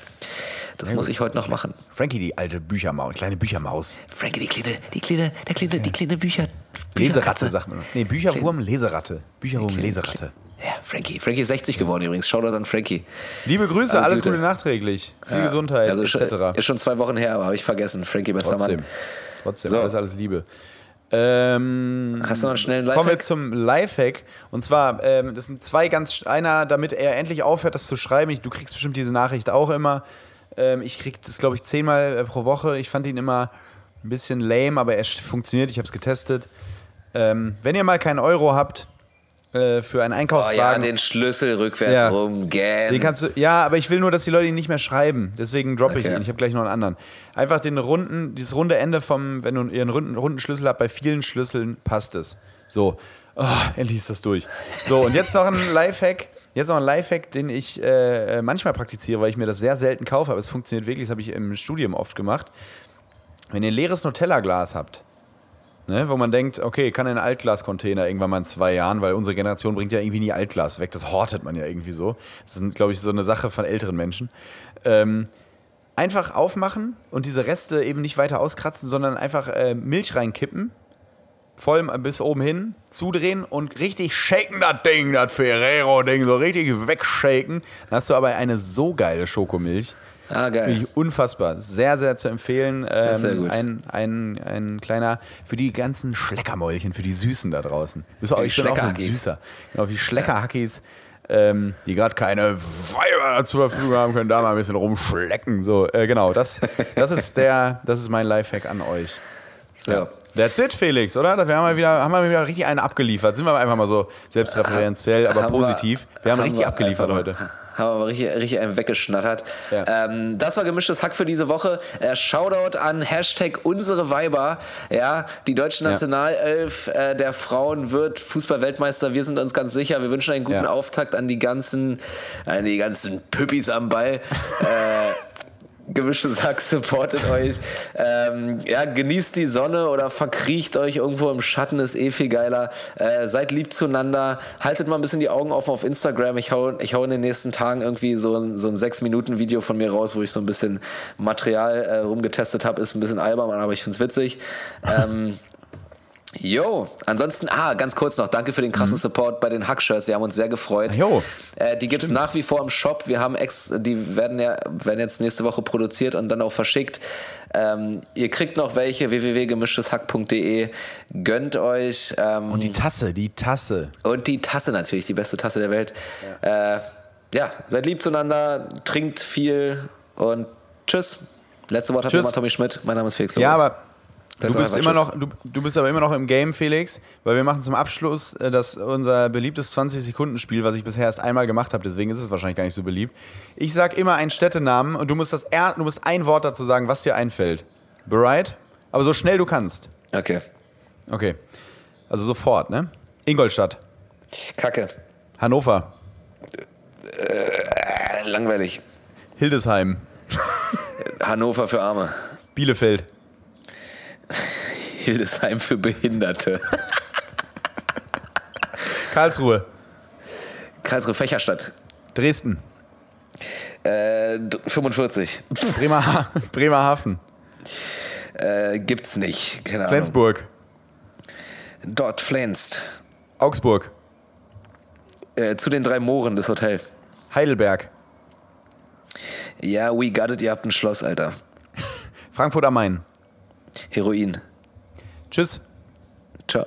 Das muss ich heute noch machen. Frankie, die alte Büchermaus, kleine Büchermaus. Frankie, die kleine, die kleine, der kleine, die kleine Bücher. Leseratte, Bücherkatze. sagt man. Nee, Bücherwurm, Leseratte. Bücherwurm, Leseratte. Ja, Frankie. Frankie ist 60 geworden übrigens. Shoutout an Frankie. Liebe Grüße, Alles alles Gute. Gute nachträglich. Viel Ja. Gesundheit, also etc. Ist schon zwei Wochen her, aber habe ich vergessen. Frankie, bester Trotzdem. Mann. Trotzdem, So. alles, alles Liebe. Ähm, Hast du noch einen schnellen Kommen wir Lifehack? zum Lifehack. Und zwar, ähm, das sind zwei ganz. Einer, damit er endlich aufhört, das zu schreiben. Ich, du kriegst bestimmt diese Nachricht auch immer. Ähm, ich krieg das, glaube ich, zehnmal äh, pro Woche. Ich fand ihn immer ein bisschen lame, aber er funktioniert. Ich habe es getestet. Ähm, wenn ihr mal keinen Euro habt äh, für einen Oh Einkaufswagen. ja, den Schlüssel rückwärts Ja. rum. Gähn. Den kannst du, ja, aber ich will nur, dass die Leute ihn nicht mehr schreiben. Deswegen droppe ich Okay. ihn. Ich habe gleich noch einen anderen. Einfach den runden, dieses runde Ende vom, wenn du ihren runden, runden Schlüssel habt, bei vielen Schlüsseln passt es. So, oh, endlich ist das durch. So, und jetzt noch ein Lifehack. Jetzt noch ein Lifehack, den ich äh, manchmal praktiziere, weil ich mir das sehr selten kaufe, aber es funktioniert wirklich, das habe ich im Studium oft gemacht. Wenn ihr ein leeres Nutella-Glas habt, Ne, wo man denkt, okay, kann in einen Altglas-Container irgendwann mal in zwei Jahren, weil unsere Generation bringt ja irgendwie nie Altglas weg. Das hortet man ja irgendwie so. Das ist, glaube ich, so eine Sache von älteren Menschen. Ähm, einfach aufmachen und diese Reste eben nicht weiter auskratzen, sondern einfach äh, Milch reinkippen, voll bis oben hin, zudrehen und richtig shaken das Ding, das Ferrero-Ding, so richtig wegshaken. Dann hast du aber eine so geile Schokomilch. Ah, geil. Wirklich unfassbar. Sehr, sehr zu empfehlen. Ähm, sehr gut. Ein, ein, ein kleiner, für die ganzen Schleckermäulchen, für die Süßen da draußen. Bist du auch, die ich bin auch so ein. Süßer. Genau, wie Schleckerhackies. ähm, die gerade keine Weiber zur Verfügung haben, können da mal ein bisschen rumschlecken. So, äh, genau, das, das, ist der, das ist mein Lifehack an euch. Ja. That's it, Felix, oder? Wir haben mal wieder, haben wir wieder richtig einen abgeliefert. Sind wir einfach mal so selbstreferenziell, aber Haben positiv. Wir, haben, richtig wir abgeliefert heute. Haben wir aber richtig, richtig einen weggeschnattert. Ja. Ähm, das war gemischtes Hack für diese Woche. Äh, Shoutout an Hashtag unsere Weiber. Ja, die deutsche Ja. Nationalelf äh, der Frauen wird Fußball-Weltmeister. Wir sind uns ganz sicher. Wir wünschen einen guten Ja. Auftakt an die ganzen, an die ganzen Püppis am Ball. äh, Gemischtes Hack supportet euch. Ähm, ja, genießt die Sonne oder verkriecht euch irgendwo im Schatten, ist eh viel geiler. Äh, seid lieb zueinander. Haltet mal ein bisschen die Augen offen auf Instagram. Ich hau, ich hau in den nächsten Tagen irgendwie so ein, so ein 6-Minuten-Video von mir raus, wo ich so ein bisschen Material äh, rumgetestet habe. Ist ein bisschen albern, aber ich find's witzig. Ähm, Jo, ansonsten, ah, ganz kurz noch, danke für den krassen Support bei den Hack-Shirts, wir haben uns sehr gefreut. Jo. Äh, die gibt's nach wie vor im Shop, wir haben ex, die werden ja, werden jetzt nächste Woche produziert und dann auch verschickt. Ähm, ihr kriegt noch welche, www.gemischtes-hack.de, gönnt euch. Ähm, Und die Tasse, die Tasse. und die Tasse natürlich, die beste Tasse der Welt. Ja, äh, ja seid lieb zueinander, trinkt viel und tschüss. Letzte Wort hat immer Tommy Schmidt, mein Name ist Felix Ja, Lobrecht. aber Das du ist bist immer noch, du, du bist aber immer noch im Game, Felix, weil wir machen zum Abschluss äh, das unser beliebtes 20-Sekunden-Spiel, was ich bisher erst einmal gemacht habe, deswegen ist es wahrscheinlich gar nicht so beliebt. Ich sag immer einen Städtenamen und du musst das er, du musst ein Wort dazu sagen, was dir einfällt. Bereit? Aber so schnell du kannst. Okay. Okay. Also sofort, ne? Ingolstadt, Kacke. Hannover, Äh, langweilig. Hildesheim, Hannover für Arme. Bielefeld, Hildesheim für Behinderte. Karlsruhe, Karlsruhe Fächerstadt. Dresden, Äh, d- 45. Bremer, Bremerhaven, Äh, gibt's nicht. Keine Ahnung. Flensburg, Dort Flensst. Augsburg, Äh, zu den drei Mooren des Hotel. Heidelberg, Ja, we got it, ihr habt ein Schloss, Alter. Frankfurt am Main. Heroin. Tschüss. Ciao.